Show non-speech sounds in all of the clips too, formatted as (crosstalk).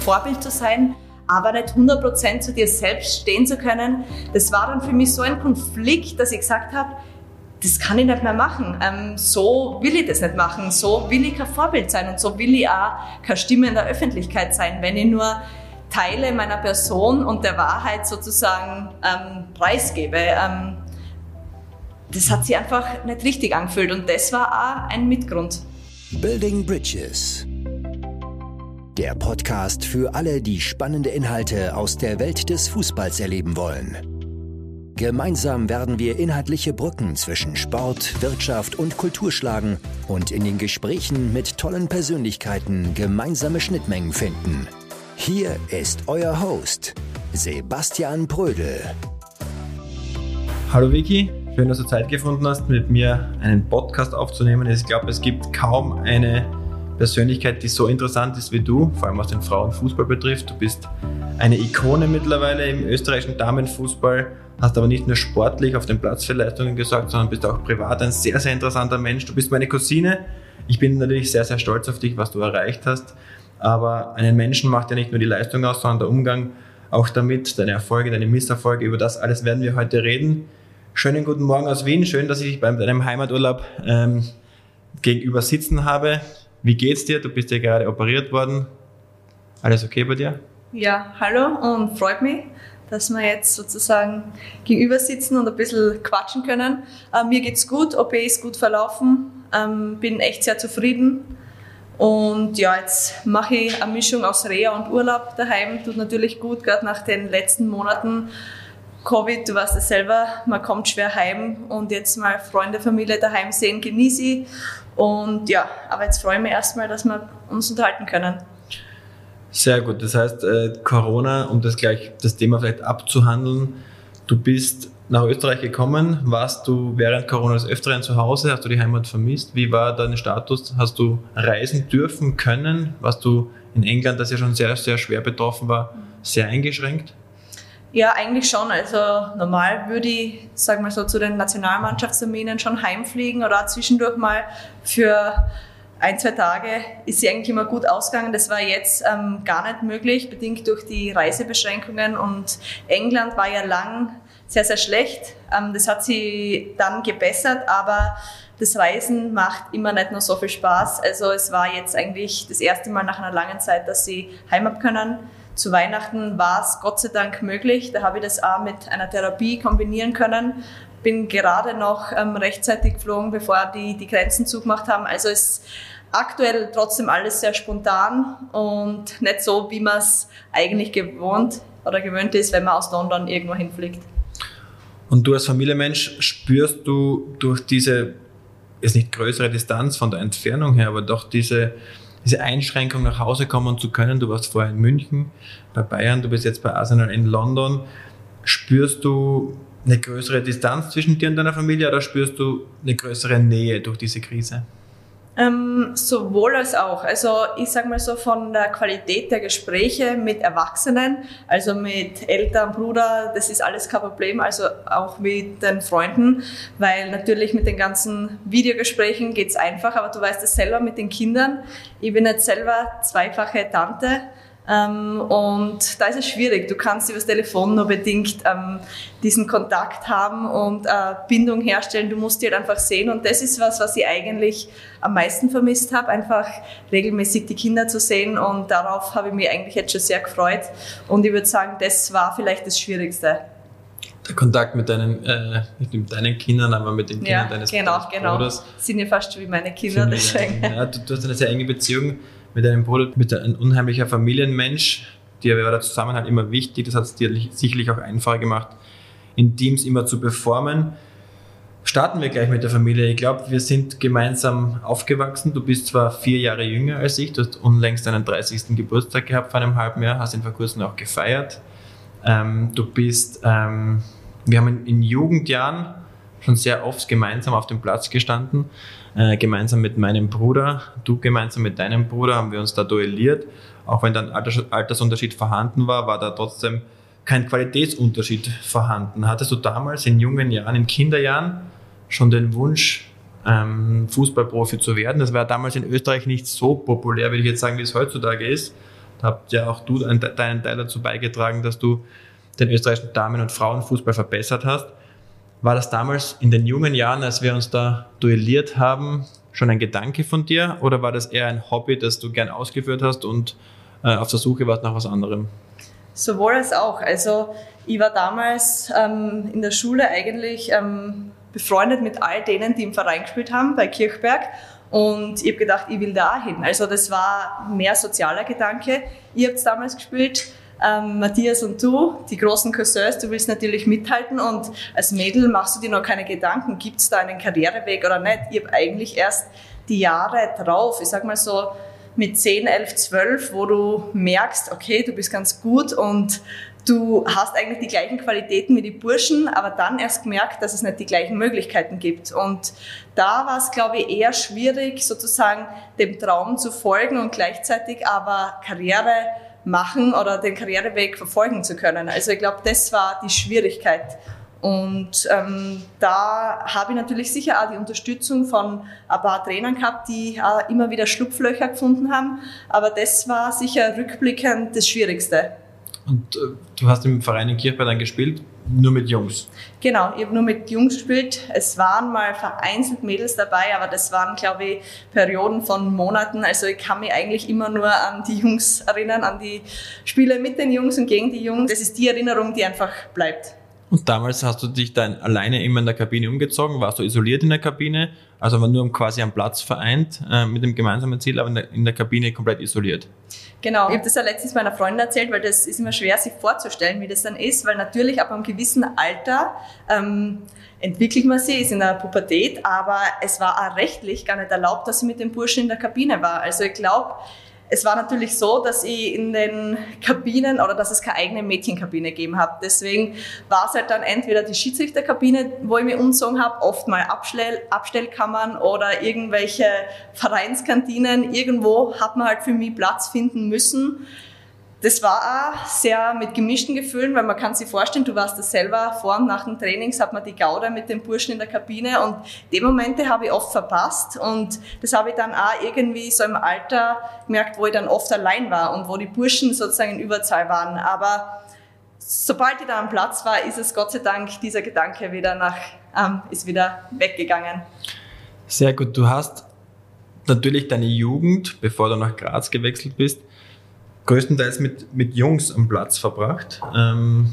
Vorbild zu sein, aber nicht 100% zu dir selbst stehen zu können. Das war dann für mich so ein Konflikt, dass ich gesagt habe, das kann ich nicht mehr machen. Ähm, so will ich das nicht machen. So will ich kein Vorbild sein und so will ich auch keine Stimme in der Öffentlichkeit sein, wenn ich nur Teile meiner Person und der Wahrheit sozusagen ähm, preisgebe. Ähm, das hat sich einfach nicht richtig angefühlt und das war auch ein Mitgrund. Building Bridges. Der Podcast für alle, die spannende Inhalte aus der Welt des Fußballs erleben wollen. Gemeinsam werden wir inhaltliche Brücken zwischen Sport, Wirtschaft und Kultur schlagen und in den Gesprächen mit tollen Persönlichkeiten gemeinsame Schnittmengen finden. Hier ist euer Host, Sebastian Prödel. Hallo Vicky, schön, dass du Zeit gefunden hast, mit mir einen Podcast aufzunehmen. Ich glaube, es gibt kaum eine Persönlichkeit, die so interessant ist wie du, vor allem was den Frauenfußball betrifft. Du bist eine Ikone mittlerweile im österreichischen Damenfußball, hast aber nicht nur sportlich auf dem Platz für Leistungen gesorgt, sondern bist auch privat ein sehr, sehr interessanter Mensch. Du bist meine Cousine. Ich bin natürlich sehr, sehr stolz auf dich, was du erreicht hast. Aber einen Menschen macht ja nicht nur die Leistung aus, sondern der Umgang auch damit, deine Erfolge, deine Misserfolge. Über das alles werden wir heute reden. Schönen guten Morgen aus Wien. Schön, dass ich dich bei deinem Heimaturlaub ähm, gegenüber sitzen habe. Wie geht's dir? Du bist ja gerade operiert worden. Alles okay bei dir? Ja, hallo und freut mich, dass wir jetzt sozusagen gegenüber sitzen und ein bisschen quatschen können. Äh, mir geht's gut, OP ist gut verlaufen, ähm, bin echt sehr zufrieden. Und ja, jetzt mache ich eine Mischung aus Reha und Urlaub daheim. Tut natürlich gut, gerade nach den letzten Monaten Covid, du weißt es selber, man kommt schwer heim und jetzt mal Freunde, Familie daheim sehen, genieße ich. Und ja, aber jetzt freue ich mich erstmal, dass wir uns unterhalten können. Sehr gut. Das heißt, äh, Corona, um das gleich das Thema vielleicht abzuhandeln, du bist nach Österreich gekommen. Warst du während Corona des Öfteren zu Hause? Hast du die Heimat vermisst? Wie war dein Status? Hast du reisen dürfen können? Warst du in England, das ja schon sehr, sehr schwer betroffen war, sehr eingeschränkt? Ja, eigentlich schon. Also normal würde ich, sag mal so, zu den Nationalmannschaftsterminen schon heimfliegen oder zwischendurch mal für ein, zwei Tage ist sie eigentlich immer gut ausgegangen. Das war jetzt ähm, gar nicht möglich, bedingt durch die Reisebeschränkungen. Und England war ja lang sehr, sehr schlecht. Ähm, das hat sie dann gebessert, aber das Reisen macht immer nicht nur so viel Spaß. Also es war jetzt eigentlich das erste Mal nach einer langen Zeit, dass sie heim können zu Weihnachten war es Gott sei Dank möglich. Da habe ich das auch mit einer Therapie kombinieren können. Bin gerade noch ähm, rechtzeitig geflogen, bevor die die Grenzen zugemacht haben. Also ist aktuell trotzdem alles sehr spontan und nicht so, wie man es eigentlich gewohnt oder gewöhnt ist, wenn man aus London irgendwo hinfliegt. Und du als Familienmensch spürst du durch diese, ist nicht größere Distanz von der Entfernung her, aber doch diese diese Einschränkung nach Hause kommen zu können. Du warst vorher in München, bei Bayern, du bist jetzt bei Arsenal in London. Spürst du eine größere Distanz zwischen dir und deiner Familie oder spürst du eine größere Nähe durch diese Krise? Ähm, sowohl als auch. Also ich sage mal so von der Qualität der Gespräche mit Erwachsenen, also mit Eltern, Bruder, das ist alles kein Problem, also auch mit den Freunden, weil natürlich mit den ganzen Videogesprächen geht's einfach, aber du weißt es selber mit den Kindern. Ich bin jetzt selber zweifache Tante und da ist es schwierig. Du kannst über das Telefon nur bedingt ähm, diesen Kontakt haben und äh, Bindung herstellen. Du musst die halt einfach sehen. Und das ist was, was ich eigentlich am meisten vermisst habe, einfach regelmäßig die Kinder zu sehen. Und darauf habe ich mich eigentlich jetzt schon sehr gefreut. Und ich würde sagen, das war vielleicht das Schwierigste. Der Kontakt mit deinen, äh, mit deinen Kindern, aber mit den Kindern ja, deines genau, Bruders. genau. Sind ja fast wie meine Kinder, deswegen. Ja, du, du hast eine sehr enge Beziehung mit deinem Bruder, mit ein unheimlicher Familienmensch. Dir war der Zusammenhalt immer wichtig. Das hat es dir sicherlich auch einfacher gemacht, in Teams immer zu performen. Starten wir gleich mit der Familie. Ich glaube, wir sind gemeinsam aufgewachsen. Du bist zwar vier Jahre jünger als ich, du hast unlängst deinen 30. Geburtstag gehabt vor einem halben Jahr, hast ihn vor kurzem auch gefeiert. Ähm, du bist, ähm, wir haben in, in Jugendjahren schon sehr oft gemeinsam auf dem Platz gestanden. Äh, gemeinsam mit meinem Bruder, du gemeinsam mit deinem Bruder haben wir uns da duelliert. Auch wenn dann Alters Altersunterschied vorhanden war, war da trotzdem kein Qualitätsunterschied vorhanden. Hattest du damals in jungen Jahren, in Kinderjahren schon den Wunsch, ähm, Fußballprofi zu werden? Das war damals in Österreich nicht so populär, würde ich jetzt sagen, wie es heutzutage ist. Da habt ja auch du deinen Teil dazu beigetragen, dass du den österreichischen Damen- und Frauenfußball verbessert hast. War das damals in den jungen Jahren, als wir uns da duelliert haben, schon ein Gedanke von dir oder war das eher ein Hobby, das du gern ausgeführt hast und äh, auf der Suche warst nach was anderem? Sowohl als auch. Also ich war damals ähm, in der Schule eigentlich ähm, befreundet mit all denen, die im Verein gespielt haben, bei Kirchberg. Und ich habe gedacht, ich will da hin. Also das war mehr sozialer Gedanke. Ihr habt damals gespielt, ähm, Matthias und du, die großen Cousins, du willst natürlich mithalten und als Mädel machst du dir noch keine Gedanken, gibt es da einen Karriereweg oder nicht. Ich habe eigentlich erst die Jahre drauf, ich sag mal so mit 10, 11, 12, wo du merkst, okay, du bist ganz gut und du hast eigentlich die gleichen Qualitäten wie die Burschen, aber dann erst gemerkt, dass es nicht die gleichen Möglichkeiten gibt. Und da war es, glaube ich, eher schwierig, sozusagen dem Traum zu folgen und gleichzeitig aber Karriere machen oder den Karriereweg verfolgen zu können. Also ich glaube, das war die Schwierigkeit. Und ähm, da habe ich natürlich sicher auch die Unterstützung von ein paar Trainern gehabt, die auch immer wieder Schlupflöcher gefunden haben. Aber das war sicher rückblickend das Schwierigste. Und äh, du hast im Verein in Kirchberg dann gespielt, nur mit Jungs? Genau, ich habe nur mit Jungs gespielt. Es waren mal vereinzelt Mädels dabei, aber das waren, glaube ich, Perioden von Monaten. Also ich kann mich eigentlich immer nur an die Jungs erinnern, an die Spiele mit den Jungs und gegen die Jungs. Das ist die Erinnerung, die einfach bleibt. Und damals hast du dich dann alleine immer in der Kabine umgezogen, warst du isoliert in der Kabine, also nur quasi am Platz vereint äh, mit dem gemeinsamen Ziel, aber in der, in der Kabine komplett isoliert. Genau, ich habe das ja letztens meiner Freundin erzählt, weil das ist immer schwer, sich vorzustellen, wie das dann ist, weil natürlich ab einem gewissen Alter ähm, entwickelt man sich, ist in der Pubertät, aber es war auch rechtlich gar nicht erlaubt, dass ich mit dem Burschen in der Kabine war. Also ich glaube, es war natürlich so, dass ich in den Kabinen oder dass es keine eigene Mädchenkabine gegeben hat. Deswegen war es halt dann entweder die Schiedsrichterkabine, wo ich mich umgezogen habe, oft mal Abstell Abstellkammern oder irgendwelche Vereinskantinen. Irgendwo hat man halt für mich Platz finden müssen das war auch sehr mit gemischten Gefühlen, weil man kann sich vorstellen, du warst das selber vor und nach den Trainings, hat man die Gaude mit den Burschen in der Kabine und die Momente habe ich oft verpasst und das habe ich dann auch irgendwie so im Alter gemerkt, wo ich dann oft allein war und wo die Burschen sozusagen in Überzahl waren. Aber sobald ich da am Platz war, ist es Gott sei Dank dieser Gedanke wieder nach, ähm, ist wieder weggegangen. Sehr gut. Du hast natürlich deine Jugend, bevor du nach Graz gewechselt bist, größtenteils mit, mit Jungs am Platz verbracht. Ähm,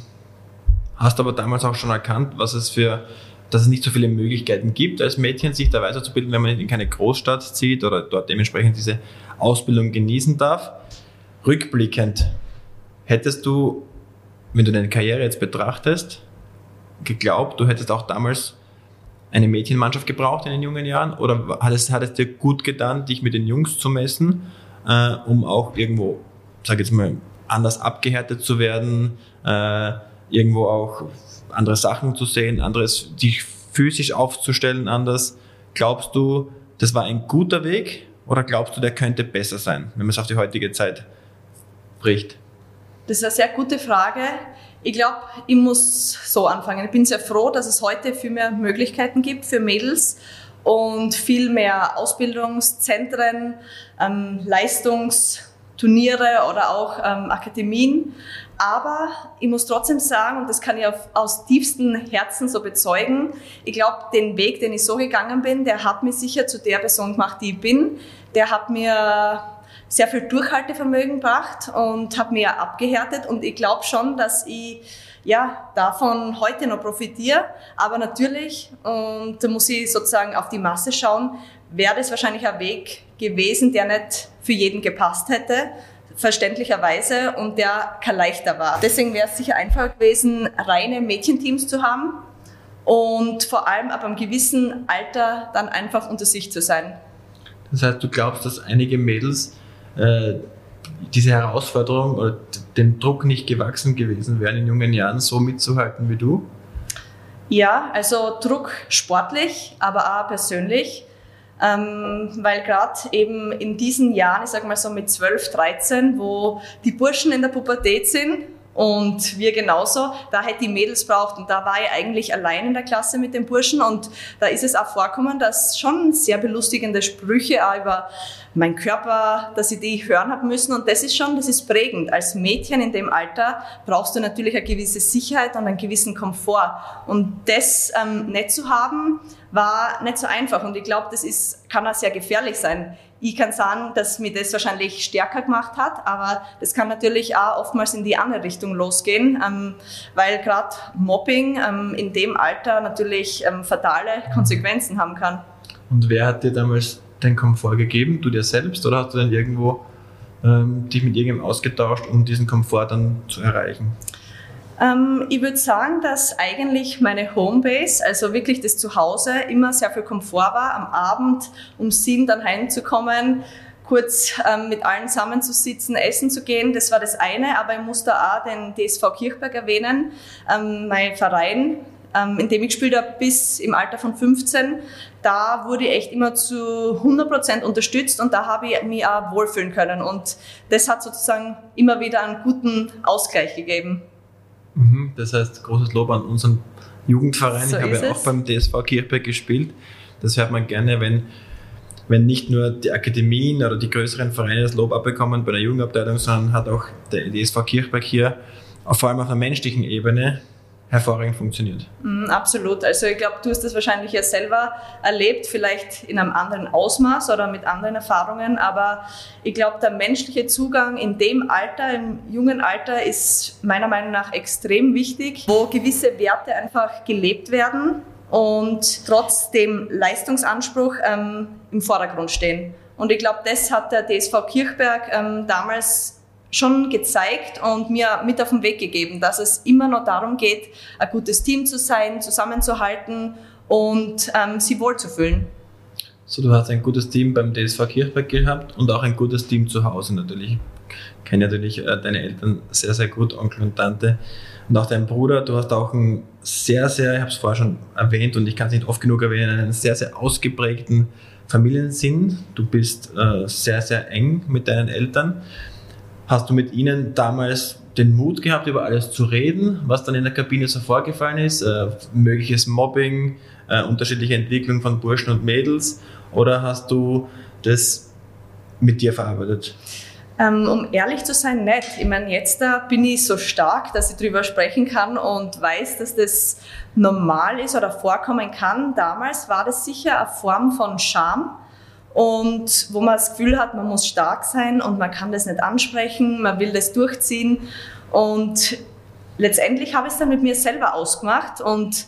hast aber damals auch schon erkannt, was es für, dass es nicht so viele Möglichkeiten gibt, als Mädchen sich da weiterzubilden, wenn man in keine Großstadt zieht oder dort dementsprechend diese Ausbildung genießen darf. Rückblickend, hättest du, wenn du deine Karriere jetzt betrachtest, geglaubt, du hättest auch damals eine Mädchenmannschaft gebraucht in den jungen Jahren? Oder hat es, hat es dir gut getan, dich mit den Jungs zu messen, äh, um auch irgendwo sage jetzt mal, anders abgehärtet zu werden, äh, irgendwo auch andere Sachen zu sehen, anderes, dich physisch aufzustellen anders. Glaubst du, das war ein guter Weg oder glaubst du, der könnte besser sein, wenn man es auf die heutige Zeit bricht? Das ist eine sehr gute Frage. Ich glaube, ich muss so anfangen. Ich bin sehr froh, dass es heute viel mehr Möglichkeiten gibt für Mädels und viel mehr Ausbildungszentren, ähm, Leistungs- Turniere oder auch ähm, Akademien. Aber ich muss trotzdem sagen, und das kann ich auf, aus tiefstem Herzen so bezeugen, ich glaube, den Weg, den ich so gegangen bin, der hat mich sicher zu der Person gemacht, die ich bin. Der hat mir sehr viel Durchhaltevermögen gebracht und hat mir abgehärtet. Und ich glaube schon, dass ich ja, davon heute noch profitiere. Aber natürlich, und da muss ich sozusagen auf die Masse schauen, wäre das wahrscheinlich ein Weg gewesen, der nicht für jeden gepasst hätte, verständlicherweise, und der kein leichter war. Deswegen wäre es sicher einfacher gewesen, reine Mädchenteams zu haben und vor allem ab einem gewissen Alter dann einfach unter sich zu sein. Das heißt, du glaubst, dass einige Mädels äh, diese Herausforderung oder dem Druck nicht gewachsen gewesen wären, in jungen Jahren so mitzuhalten wie du? Ja, also Druck sportlich, aber auch persönlich. Ähm, weil gerade eben in diesen Jahren, ich sag mal so mit 12, 13, wo die Burschen in der Pubertät sind und wir genauso, da hätte die Mädels braucht und da war ich eigentlich allein in der Klasse mit den Burschen und da ist es auch vorkommen, dass schon sehr belustigende Sprüche auch über mein Körper, dass ich die hören habe müssen. Und das ist schon, das ist prägend. Als Mädchen in dem Alter brauchst du natürlich eine gewisse Sicherheit und einen gewissen Komfort. Und das ähm, nicht zu haben, war nicht so einfach. Und ich glaube, das ist, kann auch sehr gefährlich sein. Ich kann sagen, dass mir das wahrscheinlich stärker gemacht hat, aber das kann natürlich auch oftmals in die andere Richtung losgehen, ähm, weil gerade Mobbing ähm, in dem Alter natürlich ähm, fatale Konsequenzen haben kann. Und wer hat dir damals den Komfort gegeben? Du dir selbst oder hast du dann irgendwo ähm, dich mit irgendjemandem ausgetauscht, um diesen Komfort dann zu erreichen? Ähm, ich würde sagen, dass eigentlich meine Homebase, also wirklich das Zuhause, immer sehr viel Komfort war. Am Abend um sieben dann heimzukommen, kurz ähm, mit allen zusammenzusitzen, essen zu gehen, das war das eine. Aber ich muss da auch den DSV Kirchberg erwähnen, ähm, mein Verein, ähm, in dem ich gespielt habe bis im Alter von 15. Da wurde ich echt immer zu 100 Prozent unterstützt und da habe ich mich auch wohlfühlen können. Und das hat sozusagen immer wieder einen guten Ausgleich gegeben. Mhm, das heißt, großes Lob an unseren Jugendverein. So ich habe ja auch beim DSV Kirchberg gespielt. Das hört man gerne, wenn, wenn nicht nur die Akademien oder die größeren Vereine das Lob abbekommen bei der Jugendabteilung, sondern hat auch der DSV Kirchberg hier, vor allem auf einer menschlichen Ebene, hervorragend funktioniert. Mm, absolut. Also ich glaube, du hast das wahrscheinlich ja selber erlebt, vielleicht in einem anderen Ausmaß oder mit anderen Erfahrungen, aber ich glaube, der menschliche Zugang in dem Alter, im jungen Alter, ist meiner Meinung nach extrem wichtig, wo gewisse Werte einfach gelebt werden und trotzdem Leistungsanspruch ähm, im Vordergrund stehen. Und ich glaube, das hat der DSV Kirchberg ähm, damals schon gezeigt und mir mit auf den Weg gegeben, dass es immer noch darum geht, ein gutes Team zu sein, zusammenzuhalten und ähm, sie wohlzufühlen. So, du hast ein gutes Team beim DSV Kirchberg gehabt und auch ein gutes Team zu Hause natürlich. Ich kenne natürlich äh, deine Eltern sehr, sehr gut, Onkel und Tante. Und auch dein Bruder, du hast auch einen sehr, sehr, ich habe es vorher schon erwähnt und ich kann es nicht oft genug erwähnen, einen sehr, sehr ausgeprägten Familiensinn. Du bist äh, sehr, sehr eng mit deinen Eltern. Hast du mit ihnen damals den Mut gehabt, über alles zu reden, was dann in der Kabine so vorgefallen ist? Äh, mögliches Mobbing, äh, unterschiedliche Entwicklung von Burschen und Mädels? Oder hast du das mit dir verarbeitet? Ähm, um ehrlich zu sein, nicht. Ich meine, jetzt da bin ich so stark, dass ich darüber sprechen kann und weiß, dass das normal ist oder vorkommen kann. Damals war das sicher eine Form von Scham und wo man das Gefühl hat, man muss stark sein und man kann das nicht ansprechen, man will das durchziehen und letztendlich habe ich es dann mit mir selber ausgemacht und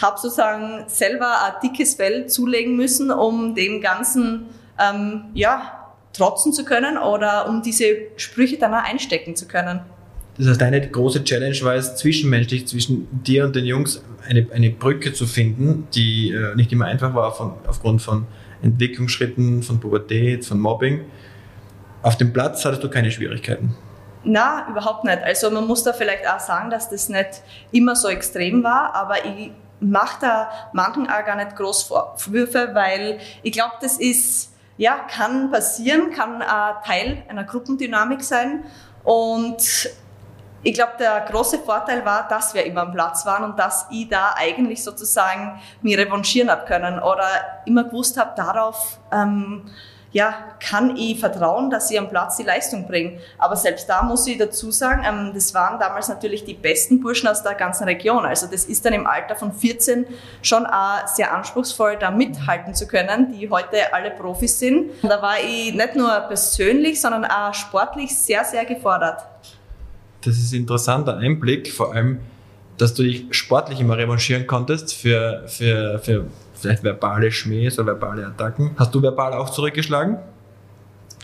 habe sozusagen selber ein dickes Fell zulegen müssen, um dem Ganzen ähm, ja, trotzen zu können oder um diese Sprüche dann auch einstecken zu können. Das heißt, deine große Challenge war es, zwischenmenschlich zwischen dir und den Jungs eine, eine Brücke zu finden, die äh, nicht immer einfach war von, aufgrund von Entwicklungsschritten, von Pubertät, von Mobbing. Auf dem Platz hattest du keine Schwierigkeiten. Na, überhaupt nicht. Also man muss da vielleicht auch sagen, dass das nicht immer so extrem war, aber ich mache da manchen auch gar nicht groß Vorwürfe, weil ich glaube, das ist, ja, kann passieren, kann ein Teil einer Gruppendynamik sein und ich glaube, der große Vorteil war, dass wir immer am Platz waren und dass ich da eigentlich sozusagen mir revanchieren habe können oder immer gewusst habe, darauf ähm, ja, kann ich vertrauen, dass ich am Platz die Leistung bringe. Aber selbst da muss ich dazu sagen, ähm, das waren damals natürlich die besten Burschen aus der ganzen Region. Also das ist dann im Alter von 14 schon auch sehr anspruchsvoll, da mithalten zu können, die heute alle Profis sind. Da war ich nicht nur persönlich, sondern auch sportlich sehr, sehr gefordert das ist ein interessanter Einblick, vor allem, dass du dich sportlich immer revanchieren konntest für, für, für vielleicht verbale Schmähs oder verbale Attacken. Hast du verbal auch zurückgeschlagen?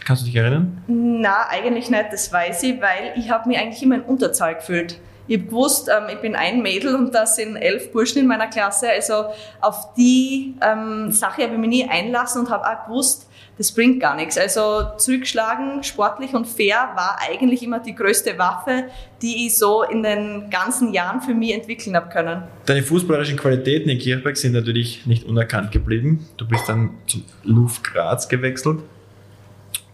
Kannst du dich erinnern? Na, eigentlich nicht, das weiß ich, weil ich habe mich eigentlich immer in Unterzahl gefühlt. Ich habe gewusst, ähm, ich bin ein Mädel und da sind elf Burschen in meiner Klasse. Also auf die ähm, Sache habe ich mich nie einlassen und habe auch gewusst, das bringt gar nichts. Also zurückschlagen, sportlich und fair war eigentlich immer die größte Waffe, die ich so in den ganzen Jahren für mich entwickeln habe können. Deine fußballerischen Qualitäten in Kirchberg sind natürlich nicht unerkannt geblieben. Du bist dann zum Luf Graz gewechselt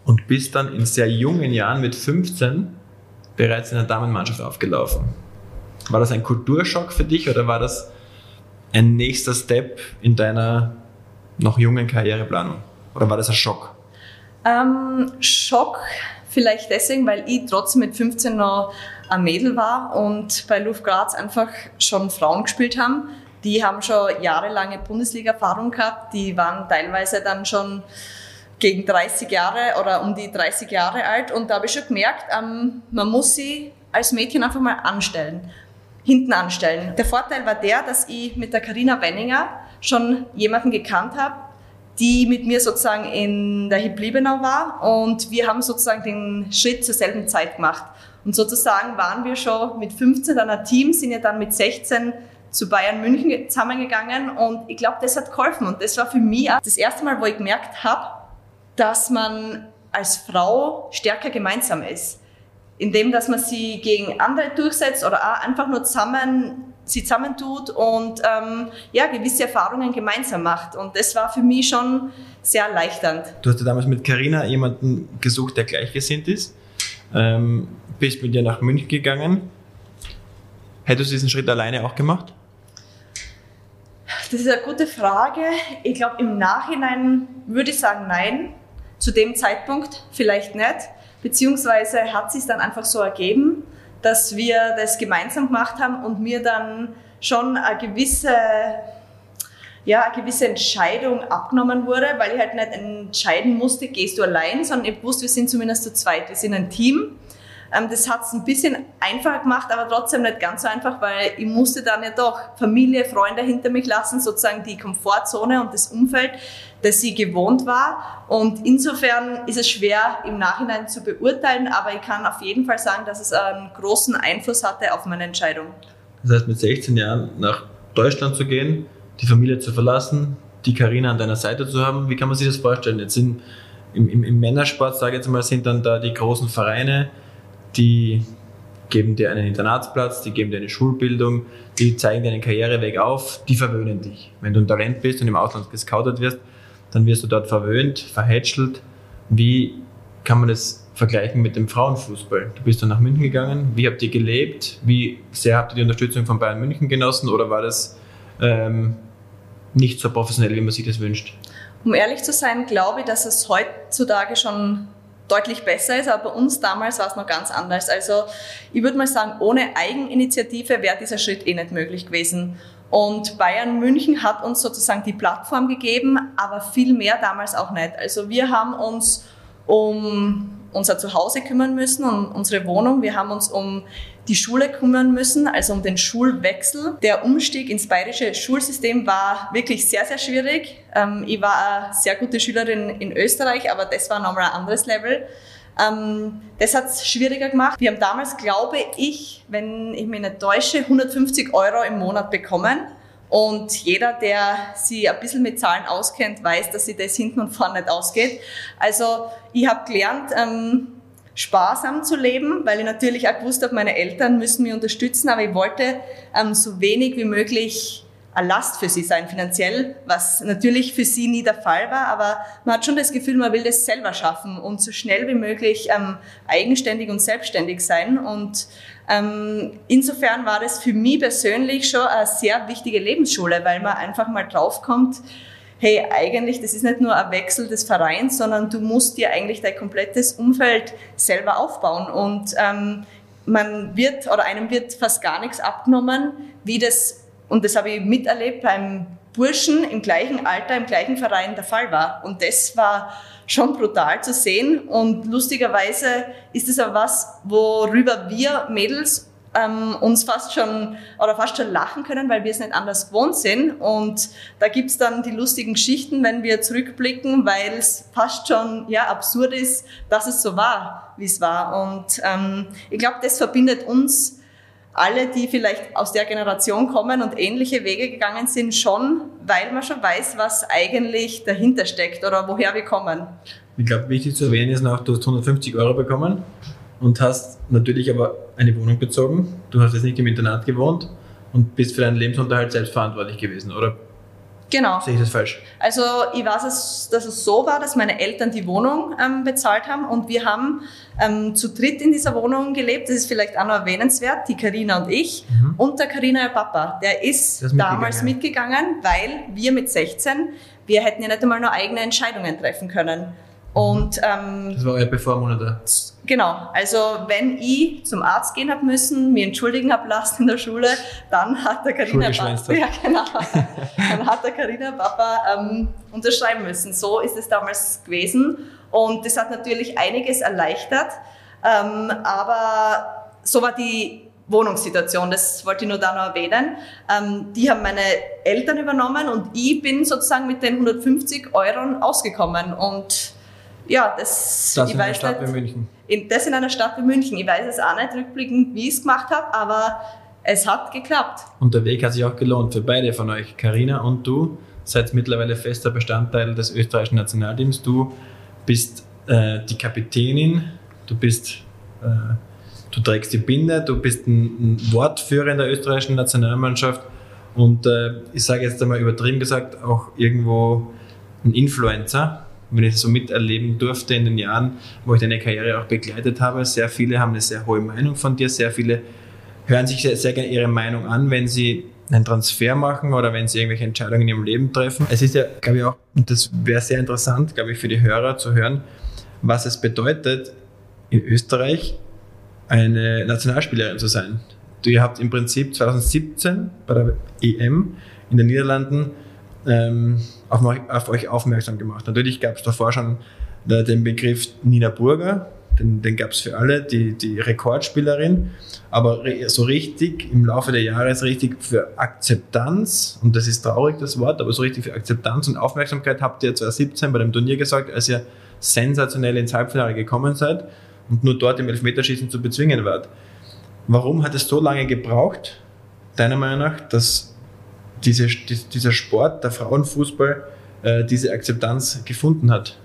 und bist dann in sehr jungen Jahren mit 15 bereits in der Damenmannschaft aufgelaufen. War das ein Kulturschock für dich oder war das ein nächster Step in deiner noch jungen Karriereplanung? Oder war das ein Schock? Ähm, Schock vielleicht deswegen, weil ich trotzdem mit 15 noch ein Mädel war und bei Luft Graz einfach schon Frauen gespielt haben. Die haben schon jahrelange Bundesliga-Erfahrung gehabt. Die waren teilweise dann schon gegen 30 Jahre oder um die 30 Jahre alt. Und da habe ich schon gemerkt, ähm, man muss sie als Mädchen einfach mal anstellen, hinten anstellen. Der Vorteil war der, dass ich mit der Karina Wenninger schon jemanden gekannt habe, die mit mir sozusagen in der Hip Liebenau war und wir haben sozusagen den Schritt zur selben Zeit gemacht. Und sozusagen waren wir schon mit 15 dann ein Team, sind ja dann mit 16 zu Bayern München zusammengegangen und ich glaube, das hat geholfen und das war für mich auch das erste Mal, wo ich gemerkt habe, dass man als Frau stärker gemeinsam ist. Indem, dass man sie gegen andere durchsetzt oder auch einfach nur zusammen, sie zusammentut und ähm, ja, gewisse Erfahrungen gemeinsam macht. Und das war für mich schon sehr erleichternd. Du hast ja damals mit Carina jemanden gesucht, der gleichgesinnt ist. Ähm, bist mit ihr nach München gegangen. Hättest du diesen Schritt alleine auch gemacht? Das ist eine gute Frage. Ich glaube, im Nachhinein würde ich sagen, nein. Zu dem Zeitpunkt vielleicht nicht. Beziehungsweise hat sich dann einfach so ergeben, dass wir das gemeinsam gemacht haben und mir dann schon eine gewisse, ja, eine gewisse Entscheidung abgenommen wurde, weil ich halt nicht entscheiden musste, gehst du allein, sondern ich wusste, wir sind zumindest zu zweit, wir sind ein Team. Ähm, das hat es ein bisschen einfacher gemacht, aber trotzdem nicht ganz so einfach, weil ich musste dann ja doch Familie, Freunde hinter mich lassen, sozusagen die Komfortzone und das Umfeld, das sie gewohnt war. Und insofern ist es schwer im Nachhinein zu beurteilen, aber ich kann auf jeden Fall sagen, dass es einen großen Einfluss hatte auf meine Entscheidung. Das heißt, mit 16 Jahren nach Deutschland zu gehen, die Familie zu verlassen, die Karina an deiner Seite zu haben, wie kann man sich das vorstellen? Jetzt sind im, im, im Männersport, sage ich jetzt mal, sind dann da die großen Vereine, die geben dir einen Internatsplatz, die geben dir eine Schulbildung, die zeigen dir einen Karriereweg auf, die verwöhnen dich. Wenn du ein Talent bist und im Ausland gescoutet wirst, dann wirst du dort verwöhnt, verhätschelt. Wie kann man das vergleichen mit dem Frauenfußball? Du bist dann nach München gegangen. Wie habt ihr gelebt? Wie sehr habt ihr die Unterstützung von Bayern München genossen oder war das ähm, nicht so professionell, wie man sich das wünscht? Um ehrlich zu sein, glaube ich, dass es heutzutage schon deutlich besser ist, aber bei uns damals war es noch ganz anders. Also ich würde mal sagen, ohne Eigeninitiative wäre dieser Schritt eh nicht möglich gewesen. Und Bayern München hat uns sozusagen die Plattform gegeben, aber viel mehr damals auch nicht. Also wir haben uns um unser Zuhause kümmern müssen, um unsere Wohnung. Wir haben uns um die Schule kümmern müssen, also um den Schulwechsel. Der Umstieg ins bayerische Schulsystem war wirklich sehr, sehr schwierig. Ähm, ich war eine sehr gute Schülerin in Österreich, aber das war nochmal ein anderes Level. Ähm, das hat es schwieriger gemacht. Wir haben damals, glaube ich, wenn ich mich nicht täusche, 150 Euro im Monat bekommen. Und jeder, der sich ein bisschen mit Zahlen auskennt, weiß, dass sich das hinten und vorne nicht ausgeht. Also ich habe gelernt, ähm, sparsam zu leben, weil ich natürlich auch gewusst habe, meine Eltern müssen mich unterstützen, aber ich wollte ähm, so wenig wie möglich eine Last für sie sein, finanziell, was natürlich für sie nie der Fall war, aber man hat schon das Gefühl, man will das selber schaffen und so schnell wie möglich ähm, eigenständig und selbstständig sein. Und ähm, insofern war das für mich persönlich schon eine sehr wichtige Lebensschule, weil man einfach mal draufkommt, hey, eigentlich, das ist nicht nur ein Wechsel des Vereins, sondern du musst dir eigentlich dein komplettes Umfeld selber aufbauen. Und ähm, man wird oder einem wird fast gar nichts abgenommen, wie das, und das habe ich miterlebt beim Burschen im gleichen Alter, im gleichen Verein der Fall war. Und das war schon brutal zu sehen. Und lustigerweise ist es aber was, worüber wir Mädels ähm, uns fast schon oder fast schon lachen können, weil wir es nicht anders gewohnt sind. Und da gibt's dann die lustigen Geschichten, wenn wir zurückblicken, weil es fast schon ja, absurd ist, dass es so war, wie es war. Und ähm, ich glaube, das verbindet uns alle, die vielleicht aus der Generation kommen und ähnliche Wege gegangen sind, schon, weil man schon weiß, was eigentlich dahinter steckt oder woher wir kommen. Ich glaube, wichtig zu erwähnen ist noch, du hast 150 Euro bekommen und hast natürlich aber eine Wohnung bezogen. Du hast jetzt nicht im Internat gewohnt und bist für deinen Lebensunterhalt selbst verantwortlich gewesen, oder? Genau. Sehe ich das falsch? Also ich weiß, dass es so war, dass meine Eltern die Wohnung ähm, bezahlt haben und wir haben ähm, zu dritt in dieser Wohnung gelebt. Das ist vielleicht auch noch erwähnenswert, die Karina und ich mhm. und der Karina ihr Papa. Der ist, ist damals mitgegangen, weil wir mit 16, wir hätten ja nicht einmal nur eigene Entscheidungen treffen können. Und, ähm, das war euer Bevormunder. Genau, also wenn ich zum Arzt gehen habe müssen, mir entschuldigen habe lassen in der Schule, dann hat der Carina Papa, (laughs) ja, genau, dann hat der Carina Papa ähm, unterschreiben müssen. So ist es damals gewesen und das hat natürlich einiges erleichtert, ähm, aber so war die Wohnungssituation, das wollte ich nur da noch erwähnen. Ähm, die haben meine Eltern übernommen und ich bin sozusagen mit den 150 Euro ausgekommen und ja, das, das ich in einer Stadt nicht, wie München. In, das in einer Stadt wie München. Ich weiß es auch nicht rückblickend, wie ich es gemacht habe, aber es hat geklappt. Und der Weg hat sich auch gelohnt für beide von euch. Karina und du seid mittlerweile fester Bestandteil des österreichischen Nationalteams. Du bist äh, die Kapitänin, du bist äh, du trägst die Binde, du bist ein, ein Wortführer in der österreichischen Nationalmannschaft und äh, ich sage jetzt einmal übertrieben gesagt auch irgendwo ein Influencer, wenn ich das so miterleben durfte in den Jahren, wo ich deine Karriere auch begleitet habe. Sehr viele haben eine sehr hohe Meinung von dir, sehr viele hören sich sehr, sehr gerne ihre Meinung an, wenn sie einen Transfer machen oder wenn sie irgendwelche Entscheidungen in ihrem Leben treffen. Es ist ja, glaube ich, auch, und das wäre sehr interessant, glaube ich, für die Hörer zu hören, was es bedeutet, in Österreich eine Nationalspielerin zu sein. Ihr habt im Prinzip 2017 bei der EM in den Niederlanden ähm, auf, auf, euch aufmerksam gemacht. Natürlich gab es davor schon äh, den Begriff Nina Burger, den, den gab es für alle, die, die Rekordspielerin, aber so richtig im Laufe der Jahre ist richtig für Akzeptanz, und das ist traurig das Wort, aber so richtig für Akzeptanz und Aufmerksamkeit habt ihr 2017 bei dem Turnier gesagt, als ihr sensationell ins Halbfinale gekommen seid und nur dort im Elfmeterschießen zu bezwingen wart. Warum hat es so lange gebraucht, deiner Meinung nach, dass diese, dieser Sport, der Frauenfußball, äh, diese Akzeptanz gefunden hat?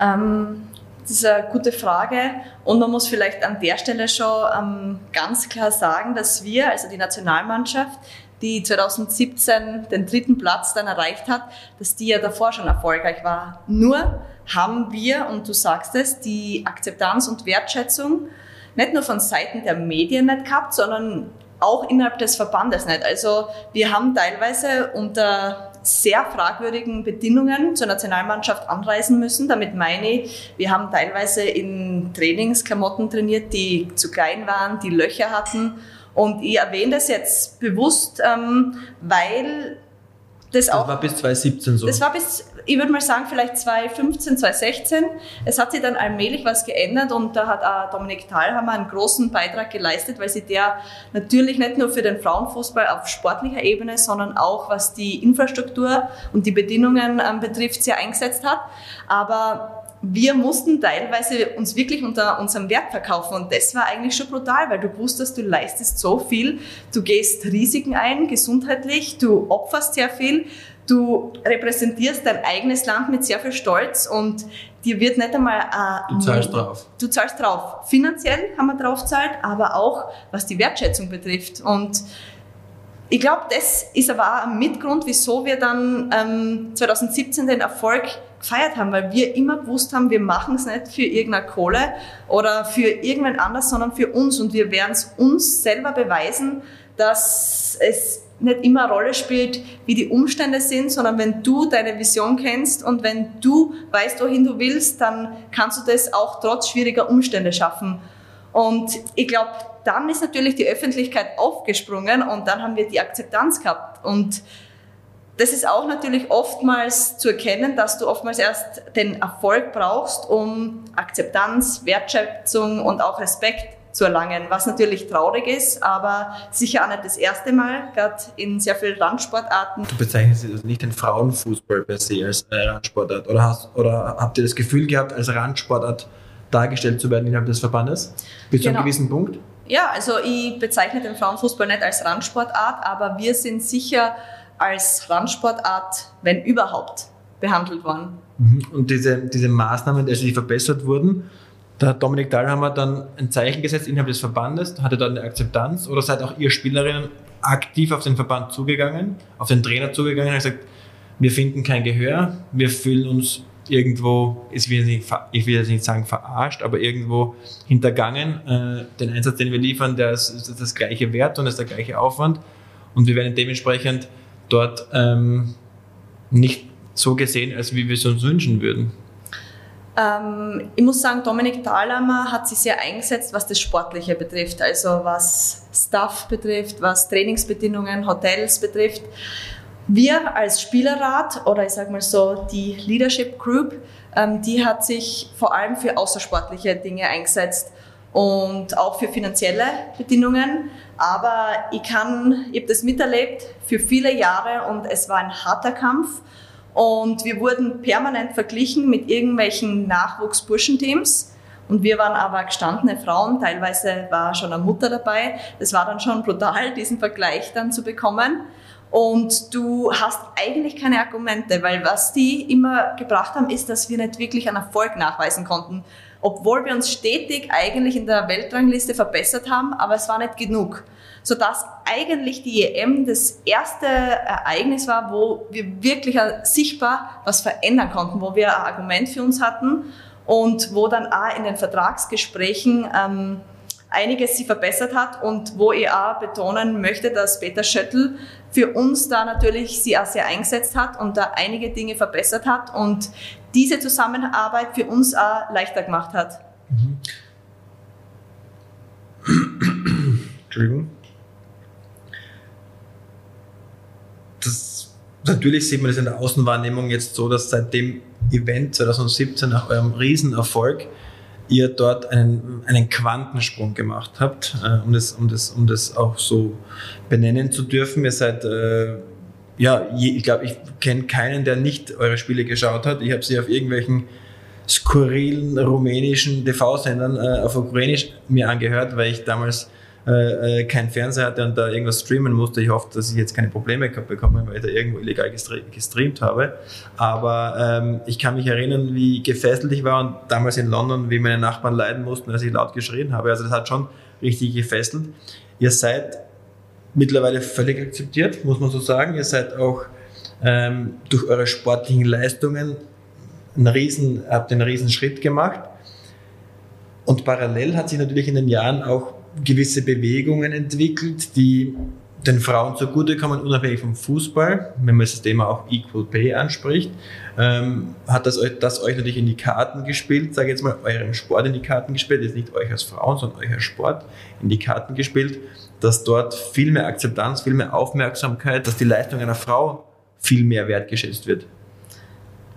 Ähm, das ist eine gute Frage und man muss vielleicht an der Stelle schon ähm, ganz klar sagen, dass wir, also die Nationalmannschaft, die 2017 den dritten Platz dann erreicht hat, dass die ja davor schon erfolgreich war. Nur haben wir, und du sagst es, die Akzeptanz und Wertschätzung nicht nur von Seiten der Medien nicht gehabt, sondern auch innerhalb des Verbandes nicht. Also wir haben teilweise unter sehr fragwürdigen Bedingungen zur Nationalmannschaft anreisen müssen. Damit meine ich, wir haben teilweise in Trainingsklamotten trainiert, die zu klein waren, die Löcher hatten. Und ich erwähne das jetzt bewusst, ähm, weil das, das auch. war bis 2017 so. Das war bis ich würde mal sagen, vielleicht 2015, 2016. Es hat sich dann allmählich was geändert und da hat auch Dominik Thalhammer einen großen Beitrag geleistet, weil sie der natürlich nicht nur für den Frauenfußball auf sportlicher Ebene, sondern auch was die Infrastruktur und die Bedingungen ähm, betrifft, sehr eingesetzt hat. Aber wir mussten teilweise uns wirklich unter unserem Wert verkaufen und das war eigentlich schon brutal, weil du wusstest, du leistest so viel, du gehst Risiken ein, gesundheitlich, du opferst sehr viel, du repräsentierst dein eigenes Land mit sehr viel Stolz und dir wird nicht einmal... Äh, du zahlst drauf. Du zahlst drauf. Finanziell haben wir drauf gezahlt, aber auch was die Wertschätzung betrifft. Und ich glaube, das ist aber auch ein Mitgrund, wieso wir dann ähm, 2017 den Erfolg gefeiert haben, weil wir immer gewusst haben, wir machen es nicht für irgendeine Kohle oder für irgendwen anders, sondern für uns und wir werden es uns selber beweisen, dass es nicht immer eine Rolle spielt, wie die Umstände sind, sondern wenn du deine Vision kennst und wenn du weißt, wohin du willst, dann kannst du das auch trotz schwieriger Umstände schaffen. Und ich glaube, dann ist natürlich die Öffentlichkeit aufgesprungen und dann haben wir die Akzeptanz gehabt. Und das ist auch natürlich oftmals zu erkennen, dass du oftmals erst den Erfolg brauchst, um Akzeptanz, Wertschätzung und auch Respekt zu erlangen, was natürlich traurig ist, aber sicher auch nicht das erste Mal, gerade in sehr vielen Randsportarten. Du bezeichnest also nicht den Frauenfußball per se als Randsportart oder, hast, oder habt ihr das Gefühl gehabt, als Randsportart dargestellt zu werden innerhalb des Verbandes? Bis genau. zu einem genau. gewissen Punkt? Ja, also ich bezeichne den Frauenfußball nicht als Randsportart, aber wir sind sicher als Randsportart, wenn überhaupt, behandelt worden. Mhm. Und diese, diese Maßnahmen, also die verbessert wurden, da hat Dominik Dahlhammer dann ein Zeichen gesetzt innerhalb des Verbandes, hatte dann eine Akzeptanz oder seid auch ihr Spielerinnen aktiv auf den Verband zugegangen, auf den Trainer zugegangen und gesagt, wir finden kein Gehör, wir fühlen uns irgendwo, ich will, jetzt nicht sagen verarscht, aber irgendwo hintergangen. Äh, den Einsatz, den wir liefern, der ist, ist das gleiche Wert und ist der gleiche Aufwand und wir werden dementsprechend dort ähm, nicht so gesehen, als wie wir es uns wünschen würden. Ähm, ich muss sagen, Dominik Thalhammer hat sich sehr eingesetzt, was das Sportliche betrifft, also was Staff betrifft, was Trainingsbedingungen, Hotels betrifft. Wir als Spielerrat oder ich sage mal so die Leadership Group, ähm, die hat sich vor allem für außersportliche Dinge eingesetzt und auch für finanzielle Bedingungen. Aber ich kann, ich habe das miterlebt für viele Jahre und es war ein harter Kampf. Und wir wurden permanent verglichen mit irgendwelchen Nachwuchsburschenteams. Und wir waren aber gestandene Frauen, teilweise war schon eine Mutter dabei. Das war dann schon brutal, diesen Vergleich dann zu bekommen. Und du hast eigentlich keine Argumente, weil was die immer gebracht haben, ist, dass wir nicht wirklich einen Erfolg nachweisen konnten obwohl wir uns stetig eigentlich in der Weltrangliste verbessert haben, aber es war nicht genug. Sodass eigentlich die EM das erste Ereignis war, wo wir wirklich sichtbar was verändern konnten, wo wir ein Argument für uns hatten und wo dann auch in den Vertragsgesprächen ähm, einiges sich verbessert hat und wo ich auch betonen möchte, dass Peter Schöttl für uns da natürlich sie auch sehr eingesetzt hat und da einige Dinge verbessert hat und diese Zusammenarbeit für uns auch leichter gemacht hat. Mhm. Entschuldigung. Das, natürlich sieht man das in der Außenwahrnehmung jetzt so, dass seit dem Event 2017 nach eurem Riesenerfolg ihr dort einen, einen Quantensprung gemacht habt, äh, um, das, um, das, um das auch so benennen zu dürfen. Ihr seid, äh, ja, je, ich glaube, ich kenne keinen, der nicht eure Spiele geschaut hat. Ich habe sie auf irgendwelchen skurrilen rumänischen TV-Sendern äh, auf Ukrainisch mir angehört, weil ich damals äh, äh, kein Fernseher hatte und da irgendwas streamen musste. Ich hoffe, dass ich jetzt keine Probleme bekomme, weil ich da irgendwo illegal gestreamt habe. Aber ähm, ich kann mich erinnern, wie gefesselt ich war und damals in London, wie meine Nachbarn leiden mussten, als ich laut geschrien habe. Also das hat schon richtig gefesselt. Ihr seid mittlerweile völlig akzeptiert, muss man so sagen. Ihr seid auch ähm, durch eure sportlichen Leistungen einen riesen, habt einen riesen Schritt gemacht. Und parallel hat sich natürlich in den Jahren auch gewisse Bewegungen entwickelt, die den Frauen zugutekommen, unabhängig vom Fußball, wenn man das Thema auch Equal Pay anspricht, ähm, hat das euch, das euch natürlich in die Karten gespielt, sage ich jetzt mal, eurem Sport in die Karten gespielt, jetzt nicht euch als Frauen, sondern euch als Sport in die Karten gespielt, dass dort viel mehr Akzeptanz, viel mehr Aufmerksamkeit, dass die Leistung einer Frau viel mehr wertgeschätzt wird.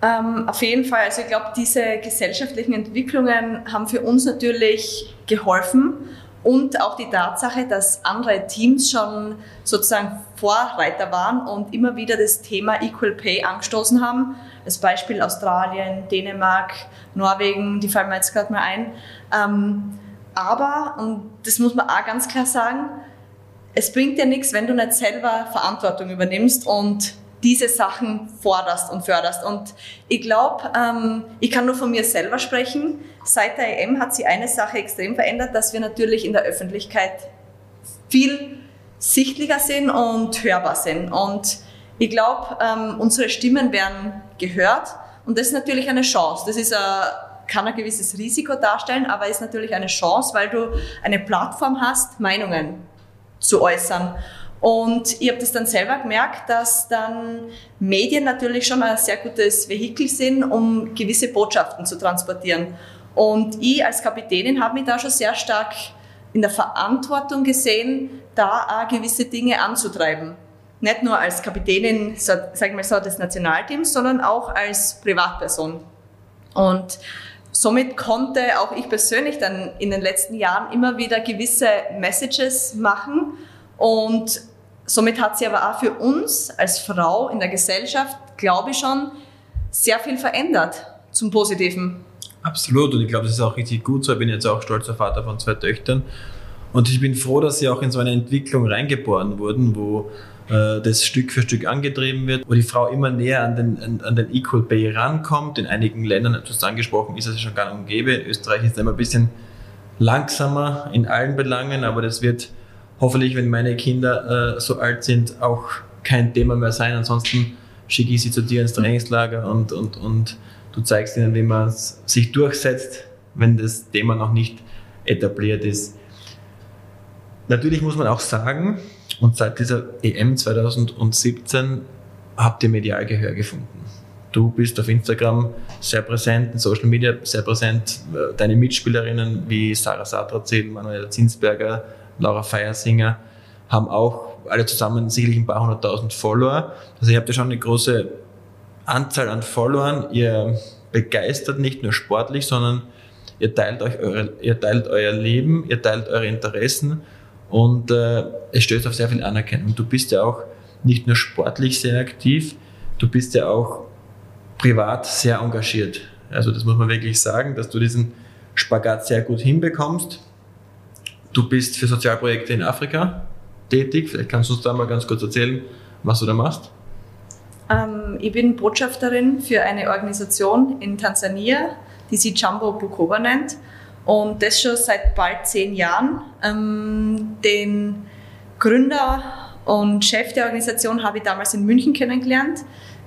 Ähm, auf jeden Fall. Also ich glaube, diese gesellschaftlichen Entwicklungen haben für uns natürlich geholfen und auch die Tatsache, dass andere Teams schon sozusagen Vorreiter waren und immer wieder das Thema Equal Pay angestoßen haben. Als Beispiel Australien, Dänemark, Norwegen, die fallen mir jetzt gerade mal ein. Ähm, aber, und das muss man auch ganz klar sagen, es bringt dir nichts, wenn du nicht selber Verantwortung übernimmst und diese Sachen forderst und förderst. Und ich glaube, ähm, ich kann nur von mir selber sprechen. Seit der EM hat sich eine Sache extrem verändert, dass wir natürlich in der Öffentlichkeit viel sichtlicher sind und hörbar sind. Und ich glaube, ähm, unsere Stimmen werden gehört und das ist natürlich eine Chance. Das ist ein, kann ein gewisses Risiko darstellen, aber ist natürlich eine Chance, weil du eine Plattform hast, Meinungen zu äußern. Und ich habe das dann selber gemerkt, dass dann Medien natürlich schon ein sehr gutes Vehikel sind, um gewisse Botschaften zu transportieren. Und ich als Kapitänin habe mich da schon sehr stark in der Verantwortung gesehen, da auch gewisse Dinge anzutreiben. Nicht nur als Kapitänin, sagen wir mal so, des Nationalteams, sondern auch als Privatperson. Und somit konnte auch ich persönlich dann in den letzten Jahren immer wieder gewisse Messages machen und Somit hat sie aber auch für uns als Frau in der Gesellschaft, glaube ich schon, sehr viel verändert zum Positiven. Absolut und ich glaube, das ist auch richtig gut so. Ich bin jetzt auch stolzer Vater von zwei Töchtern und ich bin froh, dass sie auch in so eine Entwicklung reingeboren wurden, wo äh, das Stück für Stück angetrieben wird, wo die Frau immer näher an den, an, an den Equal Pay rankommt. In einigen Ländern, hast angesprochen, ist es schon gar nicht umgebe. Österreich ist immer ein bisschen langsamer in allen Belangen, aber das wird hoffentlich, wenn meine Kinder äh, so alt sind, auch kein Thema mehr sein. Ansonsten schicke ich sie zu dir ins Trainingslager und, und, und du zeigst ihnen, wie man sich durchsetzt, wenn das Thema noch nicht etabliert ist. Natürlich muss man auch sagen, und seit dieser EM 2017 habt ihr medial Gehör gefunden. Du bist auf Instagram sehr präsent, in Social Media sehr präsent. Deine Mitspielerinnen wie Sarah Satrazil, Manuela Zinsberger, Laura Feiersinger haben auch alle zusammen sicherlich ein paar hunderttausend Follower. Also ihr habt ja schon eine große Anzahl an Followern. Ihr begeistert nicht nur sportlich, sondern ihr teilt, euch eure, ihr teilt euer Leben, ihr teilt eure Interessen und äh, es stößt auf sehr viel Anerkennung. Du bist ja auch nicht nur sportlich sehr aktiv, du bist ja auch privat sehr engagiert. Also das muss man wirklich sagen, dass du diesen Spagat sehr gut hinbekommst. Du bist für Sozialprojekte in Afrika tätig. Vielleicht kannst du uns da mal ganz kurz erzählen, was du da machst. Ähm, ich bin Botschafterin für eine Organisation in Tansania, die sich Jumbo Bukoba nennt. Und das schon seit bald zehn Jahren. Ähm, den Gründer und Chef der Organisation habe ich damals in München kennengelernt.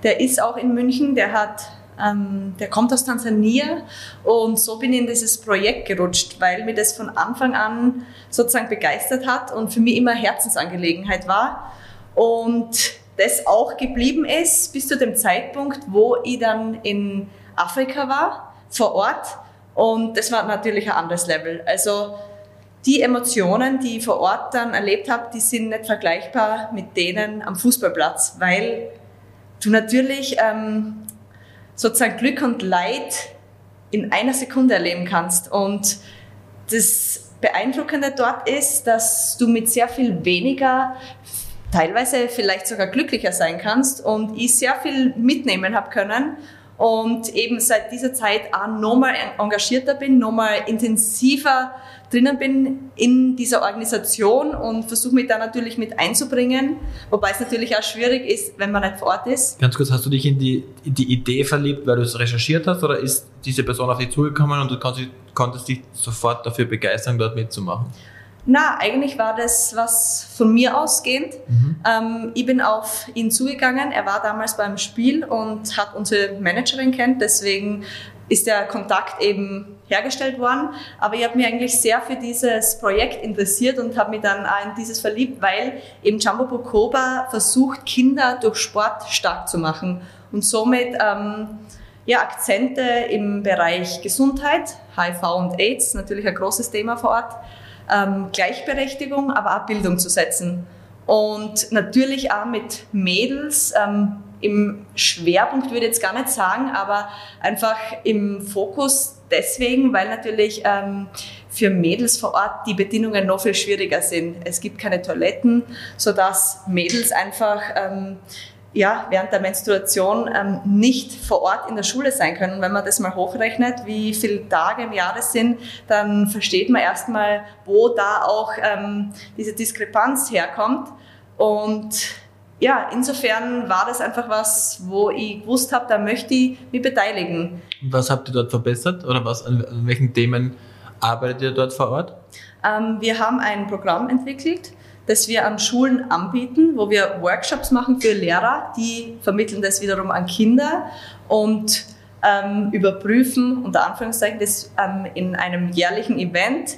Der ist auch in München, der hat ähm, der kommt aus Tansania und so bin ich in dieses Projekt gerutscht, weil mir das von Anfang an sozusagen begeistert hat und für mich immer Herzensangelegenheit war und das auch geblieben ist bis zu dem Zeitpunkt, wo ich dann in Afrika war, vor Ort und das war natürlich ein anderes Level. Also die Emotionen, die ich vor Ort dann erlebt habe, die sind nicht vergleichbar mit denen am Fußballplatz, weil du natürlich ähm, sozusagen Glück und Leid in einer Sekunde erleben kannst. Und das Beeindruckende dort ist, dass du mit sehr viel weniger teilweise vielleicht sogar glücklicher sein kannst und ich sehr viel mitnehmen habe können und eben seit dieser Zeit auch nochmal engagierter bin, nochmal intensiver drinnen bin in dieser Organisation und versuche mich da natürlich mit einzubringen, wobei es natürlich auch schwierig ist, wenn man nicht vor Ort ist. Ganz kurz, hast du dich in die, in die Idee verliebt, weil du es recherchiert hast oder ist diese Person auf dich zugekommen und du konntest, konntest dich sofort dafür begeistern, dort mitzumachen? Na, eigentlich war das was von mir ausgehend. Mhm. Ähm, ich bin auf ihn zugegangen. Er war damals beim Spiel und hat unsere Managerin kennt. Deswegen ist der Kontakt eben hergestellt worden. Aber ich habe mich eigentlich sehr für dieses Projekt interessiert und habe mich dann auch in dieses verliebt, weil eben Jumbo Bukoba versucht, Kinder durch Sport stark zu machen und somit ähm, ja, Akzente im Bereich Gesundheit, HIV und AIDS, natürlich ein großes Thema vor Ort, ähm, Gleichberechtigung, aber auch Bildung zu setzen. Und natürlich auch mit Mädels ähm, im Schwerpunkt würde ich jetzt gar nicht sagen, aber einfach im Fokus deswegen, weil natürlich ähm, für Mädels vor Ort die Bedingungen noch viel schwieriger sind. Es gibt keine Toiletten, sodass Mädels einfach ähm, ja, während der Menstruation ähm, nicht vor Ort in der Schule sein können. Wenn man das mal hochrechnet, wie viele Tage im Jahr das sind, dann versteht man erstmal, wo da auch ähm, diese Diskrepanz herkommt. Und ja, insofern war das einfach was, wo ich gewusst habe, da möchte ich mich beteiligen. Was habt ihr dort verbessert oder was, an, an welchen Themen arbeitet ihr dort vor Ort? Ähm, wir haben ein Programm entwickelt, das wir an Schulen anbieten, wo wir Workshops machen für Lehrer, die vermitteln das wiederum an Kinder und ähm, überprüfen, unter Anführungszeichen, das ähm, in einem jährlichen Event,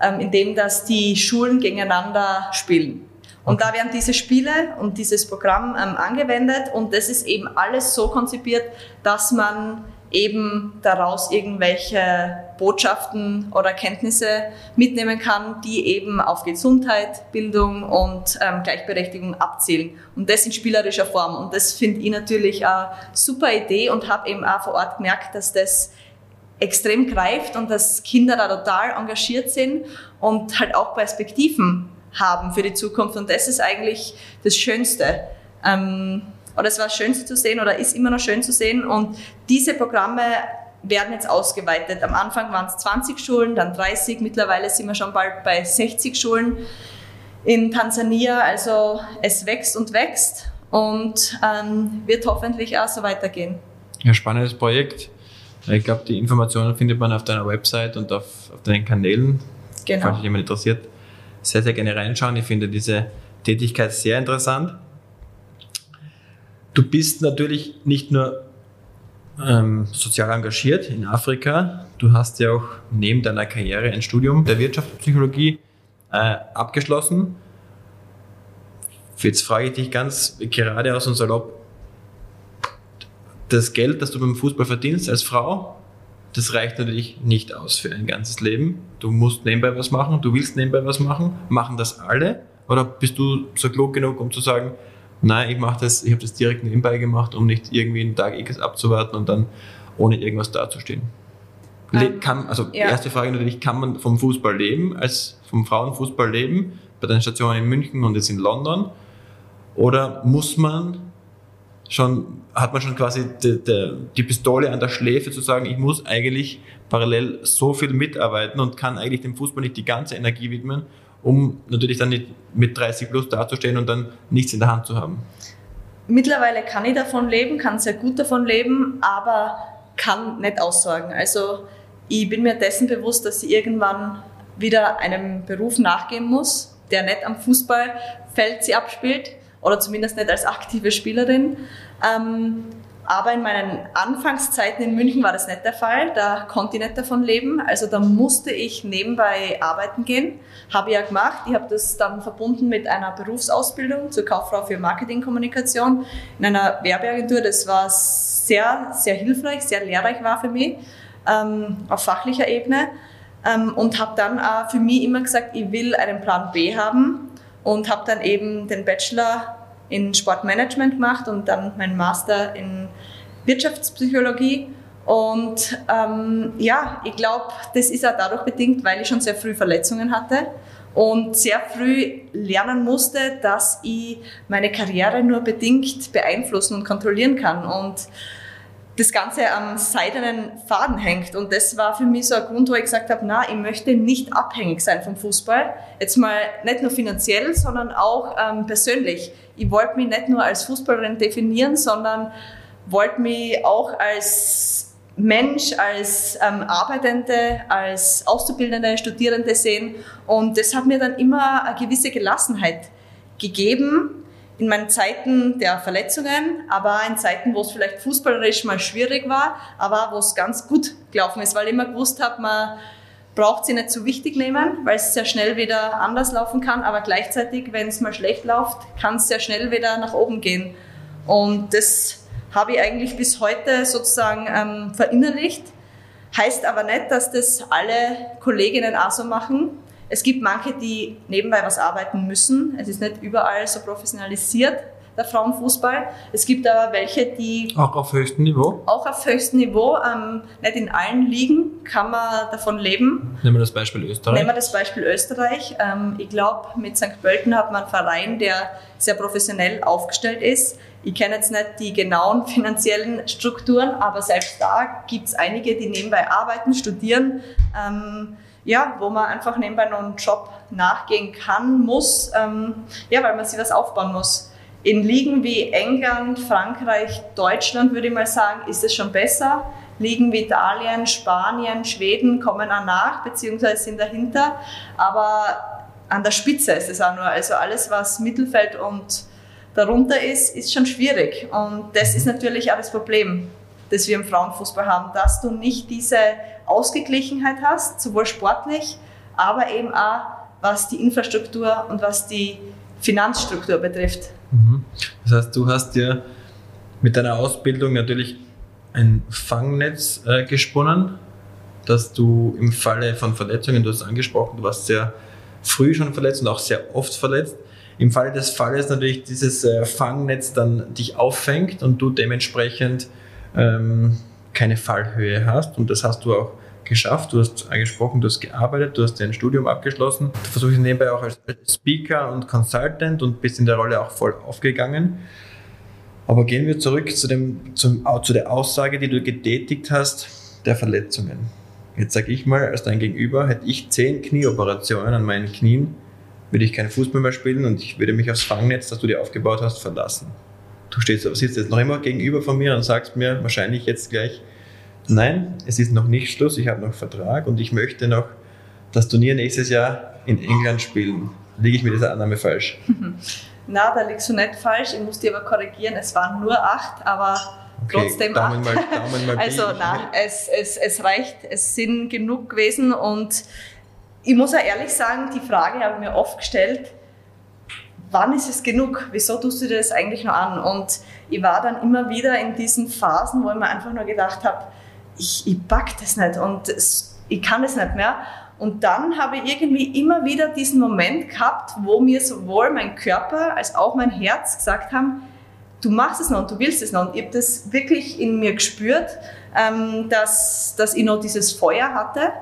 ähm, in dem das die Schulen gegeneinander spielen. Und da werden diese Spiele und dieses Programm ähm, angewendet und das ist eben alles so konzipiert, dass man eben daraus irgendwelche Botschaften oder Kenntnisse mitnehmen kann, die eben auf Gesundheit, Bildung und ähm, Gleichberechtigung abzielen. Und das in spielerischer Form. Und das finde ich natürlich eine super Idee und habe eben auch vor Ort gemerkt, dass das extrem greift und dass Kinder da total engagiert sind und halt auch Perspektiven haben für die Zukunft. Und das ist eigentlich das Schönste. Ähm, oder es war Schönste zu sehen oder ist immer noch schön zu sehen. Und diese Programme werden jetzt ausgeweitet. Am Anfang waren es 20 Schulen, dann 30, mittlerweile sind wir schon bald bei 60 Schulen in Tansania. Also es wächst und wächst und ähm, wird hoffentlich auch so weitergehen. Ja, spannendes Projekt. Ich glaube, die Informationen findet man auf deiner Website und auf, auf deinen Kanälen, genau. falls jemand interessiert. Sehr, sehr gerne reinschauen. Ich finde diese Tätigkeit sehr interessant. Du bist natürlich nicht nur ähm, sozial engagiert in Afrika, du hast ja auch neben deiner Karriere ein Studium der Wirtschaftspsychologie äh, abgeschlossen. Jetzt frage ich dich ganz geradeaus und salopp, das Geld, das du beim Fußball verdienst als Frau, das reicht natürlich nicht aus für ein ganzes Leben. Du musst nebenbei was machen, du willst nebenbei was machen. Machen das alle? Oder bist du so klug genug, um zu sagen, nein, ich mache das, ich habe das direkt nebenbei gemacht, um nicht irgendwie einen Tag X abzuwarten und dann ohne irgendwas dazustehen? Ähm, kann, also ja. erste Frage natürlich, kann man vom Fußball leben, als vom Frauenfußball leben, bei den Stationen in München und jetzt in London? Oder muss man schon, hat man schon quasi die, die, die, Pistole an der Schläfe zu sagen, ich muss eigentlich parallel so viel mitarbeiten und kann eigentlich dem Fußball nicht die ganze Energie widmen, um natürlich dann nicht mit 30 plus dazustehen und dann nichts in der Hand zu haben? Mittlerweile kann ich davon leben, kann sehr gut davon leben, aber kann nicht aussorgen. Also ich bin mir dessen bewusst, dass ich irgendwann wieder einem Beruf nachgehen muss, der nicht am Fußballfeld sie abspielt oder zumindest nicht als aktive Spielerin. Ähm, aber in meinen Anfangszeiten in München war das nicht der Fall. Da konnte ich nicht davon leben. Also da musste ich nebenbei arbeiten gehen. Habe ich ja gemacht. Ich habe das dann verbunden mit einer Berufsausbildung zur Kauffrau für Marketingkommunikation in einer Werbeagentur. Das war sehr, sehr hilfreich, sehr lehrreich war für mich ähm, auf fachlicher Ebene. Ähm, und habe dann auch für mich immer gesagt, ich will einen Plan B haben und habe dann eben den Bachelor in Sportmanagement gemacht und dann meinen Master in Wirtschaftspsychologie. Und ähm, ja, ich glaube, das ist auch dadurch bedingt, weil ich schon sehr früh Verletzungen hatte und sehr früh lernen musste, dass ich meine Karriere nur bedingt beeinflussen und kontrollieren kann. Und das Ganze am seidenen Faden hängt. Und das war für mich so ein Grund, wo ich gesagt habe, na, ich möchte nicht abhängig sein vom Fußball. Jetzt mal nicht nur finanziell, sondern auch ähm, persönlich. Ich wollte mich nicht nur als Fußballerin definieren, sondern wollte mich auch als Mensch, als ähm, Arbeitende, als Auszubildende, Studierende sehen. Und das hat mir dann immer eine gewisse Gelassenheit gegeben, in meinen Zeiten der Verletzungen, aber in Zeiten, wo es vielleicht fußballerisch mal schwierig war, aber wo es ganz gut gelaufen ist, weil ich immer gewusst habe, man braucht sie nicht zu wichtig nehmen, weil es sehr schnell wieder anders laufen kann, aber gleichzeitig, wenn es mal schlecht läuft, kann es sehr schnell wieder nach oben gehen. Und das habe ich eigentlich bis heute sozusagen ähm, verinnerlicht. Heißt aber nicht, dass das alle Kolleginnen auch so machen. Es gibt manche, die nebenbei was arbeiten müssen. Es ist nicht überall so professionalisiert, der Frauenfußball. Es gibt aber welche, die... Auch auf höchstem Niveau? Auch auf höchstem Niveau. Ähm, nicht in allen Ligen kann man davon leben. Nehmen wir das Beispiel Österreich. Nehmen wir das Beispiel Österreich. Ähm, ich glaube, mit St. Pölten hat man einen Verein, der sehr professionell aufgestellt ist. Ich kenne jetzt nicht die genauen finanziellen Strukturen, aber selbst da gibt es einige, die nebenbei arbeiten, studieren. Ähm, ja, wo man einfach nebenbei noch einen Job nachgehen kann, muss, ähm, ja, weil man sich was aufbauen muss. In Ligen wie England, Frankreich, Deutschland würde ich mal sagen, ist es schon besser. Ligen wie Italien, Spanien, Schweden kommen auch nach, beziehungsweise sind dahinter. Aber an der Spitze ist es auch nur. Also alles, was Mittelfeld und darunter ist, ist schon schwierig. Und das ist natürlich auch das Problem das wir im Frauenfußball haben, dass du nicht diese Ausgeglichenheit hast, sowohl sportlich, aber eben auch was die Infrastruktur und was die Finanzstruktur betrifft. Mhm. Das heißt, du hast dir mit deiner Ausbildung natürlich ein Fangnetz äh, gesponnen, dass du im Falle von Verletzungen, du hast angesprochen, du warst sehr früh schon verletzt und auch sehr oft verletzt. Im Falle des Falles natürlich dieses äh, Fangnetz dann dich auffängt und du dementsprechend ähm, keine Fallhöhe hast. Und das hast du auch geschafft. Du hast angesprochen, du hast gearbeitet, du hast dein Studium abgeschlossen. Du versuchst nebenbei auch als Speaker und Consultant und bist in der Rolle auch voll aufgegangen. Aber gehen wir zurück zu, dem, zum, zu der Aussage, die du getätigt hast, der Verletzungen. Jetzt sage ich mal, als dein Gegenüber, hätte ich zehn Knieoperationen an meinen Knien, würde ich keinen Fußball mehr spielen und ich würde mich aufs Fangnetz, das du dir aufgebaut hast, verlassen du stehst, sitzt jetzt noch immer gegenüber von mir und sagst mir wahrscheinlich jetzt gleich, nein, es ist noch nicht Schluss, ich habe noch Vertrag und ich möchte noch das Turnier nächstes Jahr in England spielen. Liege ich mit dieser Annahme falsch? (laughs) Na, da liegst du nicht falsch. Ich muss dir aber korrigieren, es waren nur acht, aber okay, trotzdem Daumen acht. Mal, Daumen mal (laughs) also nein, es, es, es reicht, es sind genug gewesen und ich muss auch ehrlich sagen, die Frage habe ich mir oft gestellt, wann ist es genug? Wieso tust du dir das eigentlich noch an? Und ich war dann immer wieder in diesen Phasen, wo ich mir einfach nur gedacht habe, ich, ich pack das nicht und ich kann das nicht mehr. Und dann habe ich irgendwie immer wieder diesen Moment gehabt, wo mir sowohl mein Körper als auch mein Herz gesagt haben, du machst es noch und du willst es noch. Und ich habe das wirklich in mir gespürt, ähm, dass, dass ich noch dieses Feuer hatte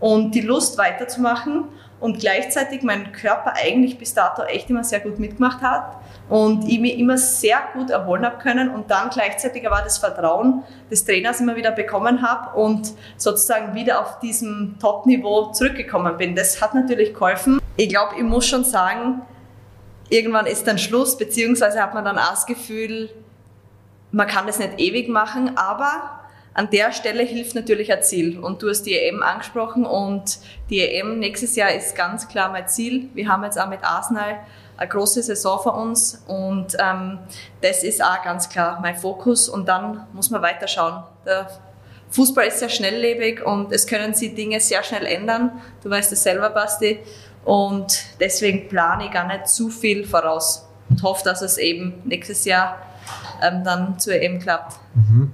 und die Lust weiterzumachen und gleichzeitig mein Körper eigentlich bis dato echt immer sehr gut mitgemacht hat und ich mich immer sehr gut erholen habe können und dann gleichzeitig aber das Vertrauen des Trainers immer wieder bekommen habe und sozusagen wieder auf diesem Top-Niveau zurückgekommen bin. Das hat natürlich geholfen. Ich glaube, ich muss schon sagen, irgendwann ist dann Schluss, beziehungsweise hat man dann auch das Gefühl, man kann das nicht ewig machen, aber an der Stelle hilft natürlich ein Ziel. Und du hast die EM angesprochen und die EM nächstes Jahr ist ganz klar mein Ziel. Wir haben jetzt auch mit Arsenal eine große Saison vor uns und ähm, das ist auch ganz klar mein Fokus und dann muss man weiterschauen. Der Fußball ist sehr schnelllebig und es können sich Dinge sehr schnell ändern. Du weißt es selber, Basti. Und deswegen plane ich gar nicht zu viel voraus und hoffe, dass es eben nächstes Jahr ähm, dann zur EM klappt. Mhm.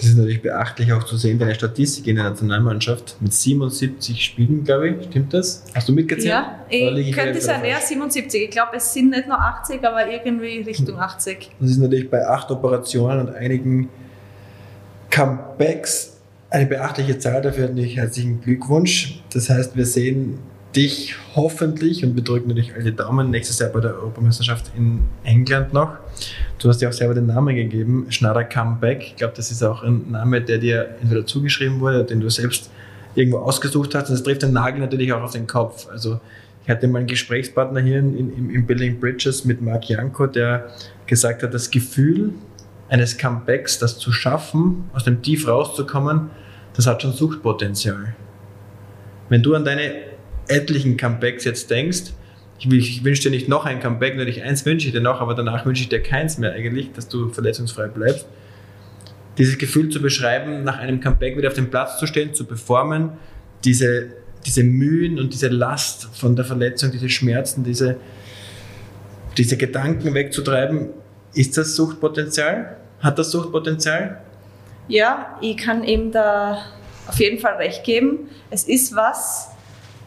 Das ist natürlich beachtlich auch zu sehen, deine Statistik in der Nationalmannschaft mit 77 Spielen, glaube ich. Stimmt das? Hast du mitgezählt? Ja, ich, ich könnte sein, ja, 77. Ich glaube, es sind nicht nur 80, aber irgendwie Richtung 80. Das ist natürlich bei acht Operationen und einigen Comebacks eine beachtliche Zahl. Dafür natürlich herzlichen Glückwunsch. Das heißt, wir sehen dich hoffentlich und bedrücken natürlich alle Daumen nächstes Jahr bei der Europameisterschaft in England noch. Du hast ja auch selber den Namen gegeben, Schneider Comeback. Ich glaube, das ist auch ein Name, der dir entweder zugeschrieben wurde, den du selbst irgendwo ausgesucht hast. Und das trifft den Nagel natürlich auch auf den Kopf. Also ich hatte mal einen Gesprächspartner hier in, in, im Building Bridges mit Marc Janko, der gesagt hat, das Gefühl eines Comebacks, das zu schaffen, aus dem Tief rauszukommen, das hat schon Suchtpotenzial. Wenn du an deine etlichen Comebacks jetzt denkst, ich, ich wünsche dir nicht noch ein Comeback, natürlich eins wünsche ich dir noch, aber danach wünsche ich dir keins mehr eigentlich, dass du verletzungsfrei bleibst. Dieses Gefühl zu beschreiben, nach einem Comeback wieder auf dem Platz zu stehen, zu performen, diese, diese Mühen und diese Last von der Verletzung, diese Schmerzen, diese, diese Gedanken wegzutreiben, ist das Suchtpotenzial? Hat das Suchtpotenzial? Ja, ich kann ihm da auf jeden Fall recht geben. Es ist was,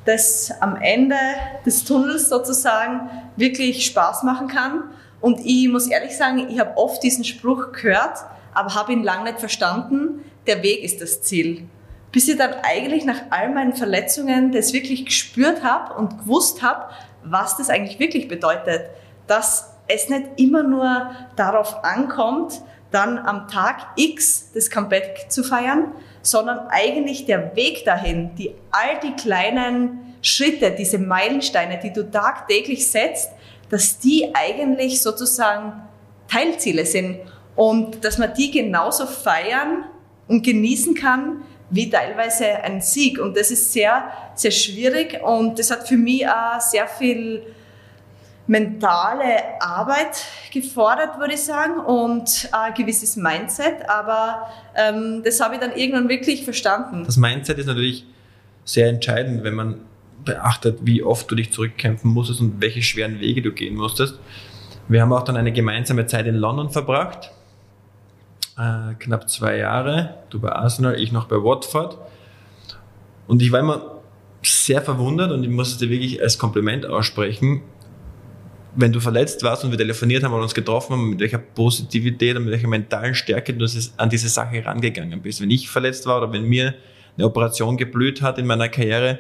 das am Ende des Tunnels sozusagen wirklich Spaß machen kann. Und ich muss ehrlich sagen, ich habe oft diesen Spruch gehört, aber habe ihn lange nicht verstanden. Der Weg ist das Ziel. Bis ich dann eigentlich nach all meinen Verletzungen das wirklich gespürt habe und gewusst habe, was das eigentlich wirklich bedeutet. Dass es nicht immer nur darauf ankommt, dann am Tag X das Comeback zu feiern, sondern eigentlich der Weg dahin, die all die kleinen Schritte, diese Meilensteine, die du tagtäglich setzt, dass die eigentlich sozusagen Teilziele sind und dass man die genauso feiern und genießen kann wie teilweise ein Sieg. Und das ist sehr, sehr schwierig und das hat für mich auch sehr viel mentale Arbeit gefordert, würde ich sagen, und ein gewisses Mindset. Aber ähm, das habe ich dann irgendwann wirklich verstanden. Das Mindset ist natürlich sehr entscheidend, wenn man beachtet, wie oft du dich zurückkämpfen musstest und welche schweren Wege du gehen musstest. Wir haben auch dann eine gemeinsame Zeit in London verbracht, äh, knapp zwei Jahre. Du bei Arsenal, ich noch bei Watford. Und ich war immer sehr verwundert und ich muss es dir wirklich als Kompliment aussprechen, wenn du verletzt warst und wir telefoniert haben und uns getroffen haben, mit welcher Positivität und mit welcher mentalen Stärke du an diese Sache rangegangen bist. Wenn ich verletzt war oder wenn mir eine Operation geblüht hat in meiner Karriere,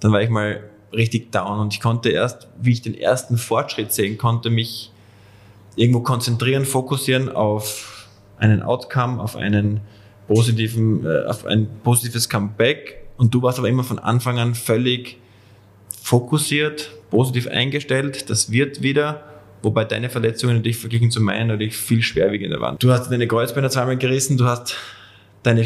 dann war ich mal richtig down. Und ich konnte erst, wie ich den ersten Fortschritt sehen konnte, mich irgendwo konzentrieren, fokussieren auf einen Outcome, auf einen positiven, äh, auf ein positives Comeback. Und du warst aber immer von Anfang an völlig fokussiert, positiv eingestellt, das wird wieder, wobei deine Verletzungen natürlich verglichen zu meinen natürlich viel schwerwiegender waren. Du hast deine Kreuzbeine zweimal gerissen, du hast deine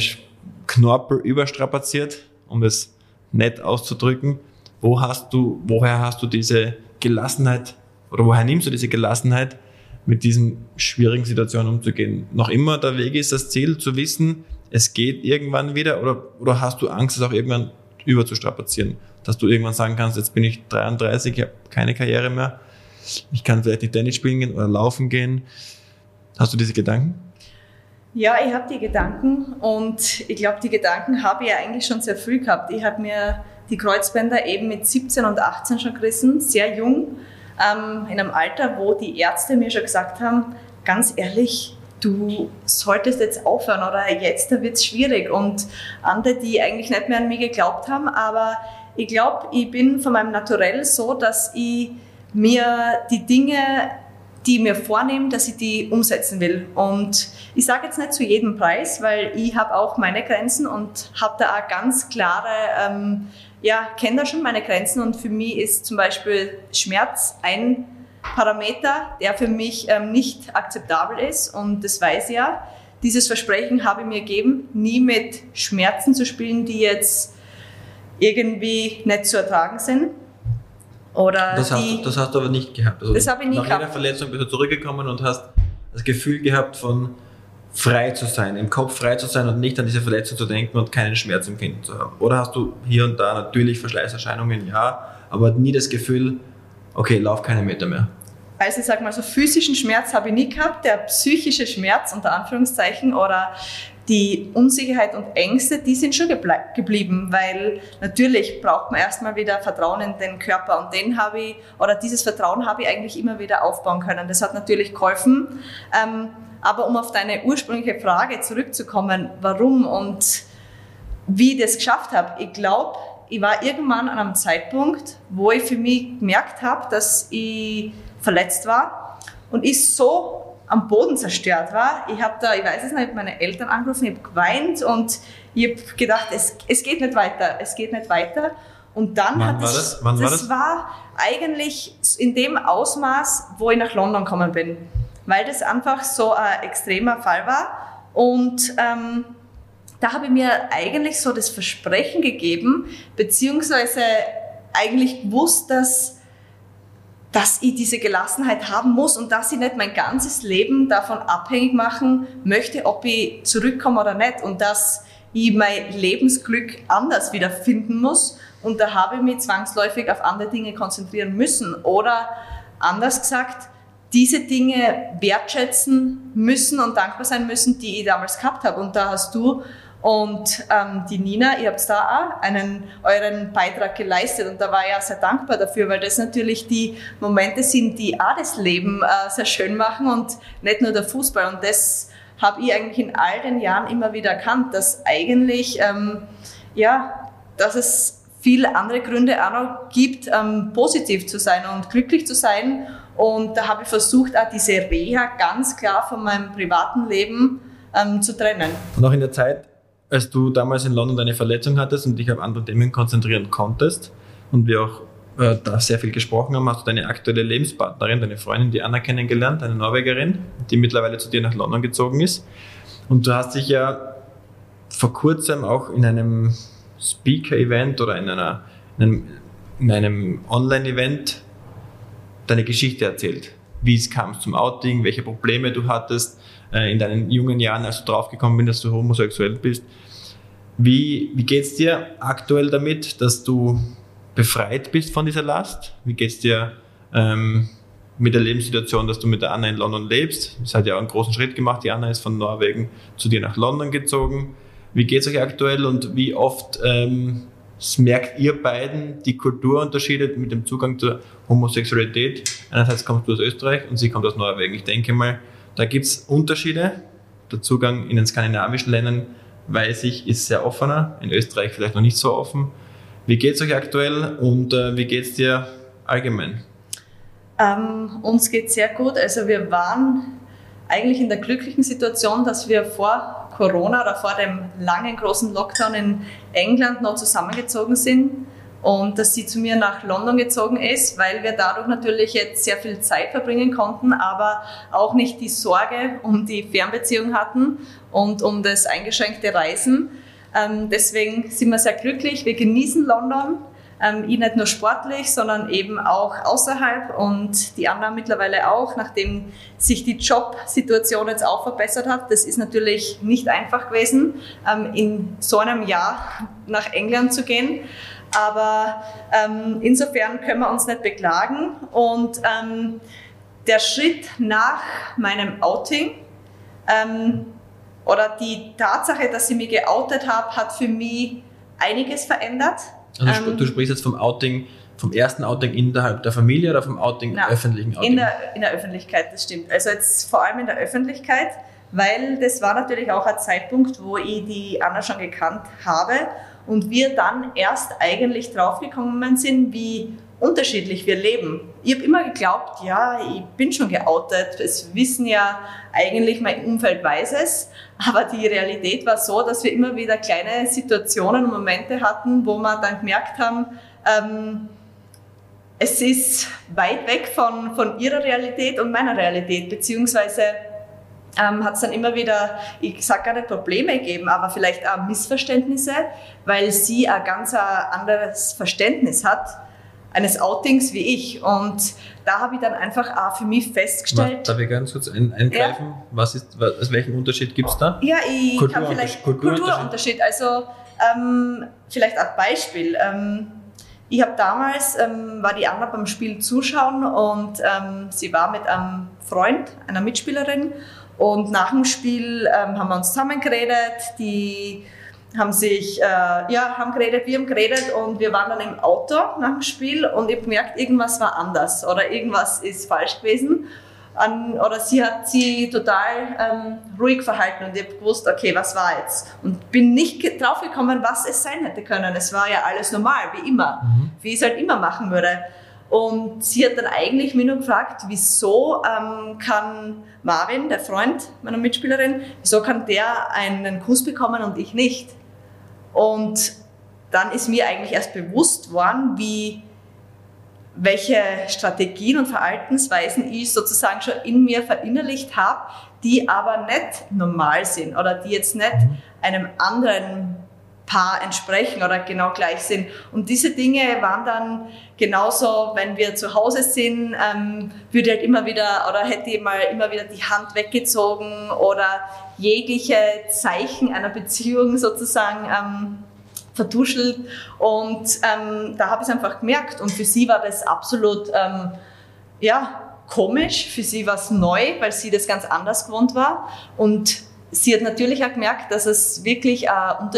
Knorpel überstrapaziert, um es nett auszudrücken. Wo hast du, woher hast du diese Gelassenheit oder woher nimmst du diese Gelassenheit, mit diesen schwierigen Situationen umzugehen? Noch immer der Weg ist das Ziel, zu wissen, es geht irgendwann wieder oder, oder hast du Angst, es auch irgendwann überzustrapazieren? Dass du irgendwann sagen kannst, jetzt bin ich 33, ich habe keine Karriere mehr. ich kann vielleicht nicht Tennis spielen gehen oder laufen gehen. Hast du diese Gedanken? Ja, ich habe die Gedanken und ich glaube, die Gedanken habe ich ja eigentlich schon sehr früh gehabt. Ich habe mir die Kreuzbänder eben mit 17 und 18 schon gerissen, sehr jung, ähm, in einem Alter, wo die Ärzte mir schon gesagt haben, ganz ehrlich, du solltest jetzt aufhören oder jetzt wird es schwierig. Und andere, die eigentlich nicht mehr an mich geglaubt haben, aber ich glaube, ich bin von meinem Naturell so, dass ich mir die Dinge, die ich mir vornehme, dass ich die umsetzen will. Und ich sage jetzt nicht zu jedem Preis, weil ich habe auch meine Grenzen und habe da auch ganz klare, ähm, ja, kenne da schon meine Grenzen und für mich ist zum Beispiel Schmerz ein Parameter, der für mich ähm, nicht akzeptabel ist und das weiß ich ja. Dieses Versprechen habe ich mir gegeben, nie mit Schmerzen zu spielen, die jetzt irgendwie nicht zu ertragen sind. Oder das, die, hast, das hast du aber nicht gehabt. Also das habe ich nicht nach gehabt. Nach jeder Verletzung bist du zurückgekommen und hast das Gefühl gehabt von frei zu sein, im Kopf frei zu sein und nicht an diese Verletzung zu denken und keinen Schmerz empfinden zu haben. Oder hast du hier und da natürlich Verschleißerscheinungen, ja, aber nie das Gefühl, okay, lauf keine Meter mehr. Also ich sage mal so, physischen Schmerz habe ich nie gehabt, der psychische Schmerz unter Anführungszeichen oder die Unsicherheit und Ängste, die sind schon geblieben, weil natürlich braucht man erstmal wieder Vertrauen in den Körper und den habe ich, oder dieses Vertrauen habe ich eigentlich immer wieder aufbauen können. Das hat natürlich geholfen. Ähm, aber um auf deine ursprüngliche Frage zurückzukommen, warum und wie ich das geschafft habe, ich glaube, ich war irgendwann an einem Zeitpunkt, wo ich für mich gemerkt habe, dass ich verletzt war und ich so am Boden zerstört war. Ich habe da, ich weiß es nicht, meine Eltern angerufen, ich habe geweint und ich habe gedacht, es, es geht nicht weiter, es geht nicht weiter. Und dann Wann hat war es, das? Wann war das das? war eigentlich in dem Ausmaß, wo ich nach London gekommen bin, weil das einfach so ein extremer Fall war und ähm, da habe ich mir eigentlich so das Versprechen gegeben, beziehungsweise eigentlich gewusst, dass, dass ich diese Gelassenheit haben muss und dass ich nicht mein ganzes Leben davon abhängig machen möchte, ob ich zurückkomme oder nicht und dass ich mein Lebensglück anders wiederfinden muss und da habe ich mich zwangsläufig auf andere Dinge konzentrieren müssen oder anders gesagt, diese Dinge wertschätzen müssen und dankbar sein müssen, die ich damals gehabt habe. Und da hast du und ähm, die Nina, ihr habt da auch einen, euren Beitrag geleistet und da war ich auch sehr dankbar dafür, weil das natürlich die Momente sind, die auch das Leben äh, sehr schön machen und nicht nur der Fußball. Und das habe ich eigentlich in all den Jahren immer wieder erkannt, dass eigentlich, ähm, ja, dass es viele andere Gründe auch noch gibt, ähm, positiv zu sein und glücklich zu sein. Und da habe ich versucht, auch diese Reha ganz klar von meinem privaten Leben ähm, zu trennen. Und auch in der Zeit, als du damals in London deine Verletzung hattest und dich auf andere Themen konzentrieren konntest und wir auch äh, da sehr viel gesprochen haben, hast du deine aktuelle Lebenspartnerin, deine Freundin, die Anna kennengelernt, eine Norwegerin, die mittlerweile zu dir nach London gezogen ist. Und du hast dich ja vor kurzem auch in einem Speaker-Event oder in, einer, in einem, in einem Online-Event deine Geschichte erzählt. Wie es kam zum Outing, welche Probleme du hattest äh, in deinen jungen Jahren, als du draufgekommen bist, dass du homosexuell bist. Wie, wie geht es dir aktuell damit, dass du befreit bist von dieser Last? Wie geht es dir ähm, mit der Lebenssituation, dass du mit der Anna in London lebst? Es hat ja auch einen großen Schritt gemacht. Die Anna ist von Norwegen zu dir nach London gezogen. Wie geht es euch aktuell und wie oft ähm, merkt ihr beiden die Kulturunterschiede mit dem Zugang zur Homosexualität? Einerseits kommst du aus Österreich und sie kommt aus Norwegen. Ich denke mal, da gibt es Unterschiede. Der Zugang in den skandinavischen Ländern, weiß ich, ist sehr offener. In Österreich vielleicht noch nicht so offen. Wie geht es euch aktuell und äh, wie geht es dir allgemein? Ähm, uns geht sehr gut. Also wir waren eigentlich in der glücklichen Situation, dass wir vor Corona oder vor dem langen großen Lockdown in England noch zusammengezogen sind und dass sie zu mir nach London gezogen ist, weil wir dadurch natürlich jetzt sehr viel Zeit verbringen konnten, aber auch nicht die Sorge um die Fernbeziehung hatten und um das eingeschränkte Reisen. Ähm, deswegen sind wir sehr glücklich. Wir genießen London. Ähm, ich nicht nur sportlich, sondern eben auch außerhalb und die Anna mittlerweile auch, nachdem sich die Jobsituation jetzt auch verbessert hat. Das ist natürlich nicht einfach gewesen, ähm, in so einem Jahr nach England zu gehen. Aber ähm, insofern können wir uns nicht beklagen. Und ähm, der Schritt nach meinem Outing ähm, oder die Tatsache, dass ich mich geoutet habe, hat für mich einiges verändert. Also du ähm, sprichst jetzt vom Outing, vom ersten Outing innerhalb der Familie oder vom Outing na, öffentlichen Outing? In der, in der Öffentlichkeit, das stimmt. Also jetzt vor allem in der Öffentlichkeit, weil das war natürlich auch ein Zeitpunkt, wo ich die Anna schon gekannt habe und wir dann erst eigentlich draufgekommen sind, wie unterschiedlich wir leben. Ich habe immer geglaubt, ja, ich bin schon geoutet, es wissen ja eigentlich mein Umfeld weiß es, aber die Realität war so, dass wir immer wieder kleine Situationen und Momente hatten, wo wir dann gemerkt haben, ähm, es ist weit weg von, von ihrer Realität und meiner Realität, beziehungsweise ähm, hat es dann immer wieder, ich sage gar nicht Probleme gegeben, aber vielleicht auch Missverständnisse, weil sie ein ganz anderes Verständnis hat eines Outings wie ich. Und da habe ich dann einfach auch für mich festgestellt. Darf ich ganz kurz ein, eingreifen? Ja. Was ist, was, welchen Unterschied gibt es da? Ja, ich Kultur kann vielleicht Kulturunterschied. Kulturunterschied. Also ähm, vielleicht ein Beispiel. Ähm, ich habe damals, ähm, war die Anna beim Spiel zuschauen und ähm, sie war mit einem Freund, einer Mitspielerin und nach dem Spiel ähm, haben wir uns zusammengeredet, die haben sich, äh, ja, haben geredet, wir haben geredet und wir waren dann im Auto nach dem Spiel und ich habe gemerkt, irgendwas war anders oder irgendwas ist falsch gewesen. An, oder sie hat sie total ähm, ruhig verhalten und ich habe gewusst, okay, was war jetzt? Und bin nicht drauf gekommen, was es sein hätte können. Es war ja alles normal, wie immer, mhm. wie ich es halt immer machen würde. Und sie hat dann eigentlich mich nur gefragt, wieso ähm, kann Marvin, der Freund meiner Mitspielerin, wieso kann der einen Kuss bekommen und ich nicht? Und dann ist mir eigentlich erst bewusst worden, wie, welche Strategien und Verhaltensweisen ich sozusagen schon in mir verinnerlicht habe, die aber nicht normal sind oder die jetzt nicht einem anderen Paar entsprechen oder genau gleich sind. Und diese Dinge waren dann genauso, wenn wir zu Hause sind, ähm, würde halt immer wieder oder hätte ich mal immer wieder die Hand weggezogen oder jegliche Zeichen einer Beziehung sozusagen ähm, vertuschelt. Und ähm, da habe ich es einfach gemerkt. Und für sie war das absolut, ähm, ja, komisch. Für sie war es neu, weil sie das ganz anders gewohnt war. Und sie hat natürlich auch gemerkt, dass es wirklich äh,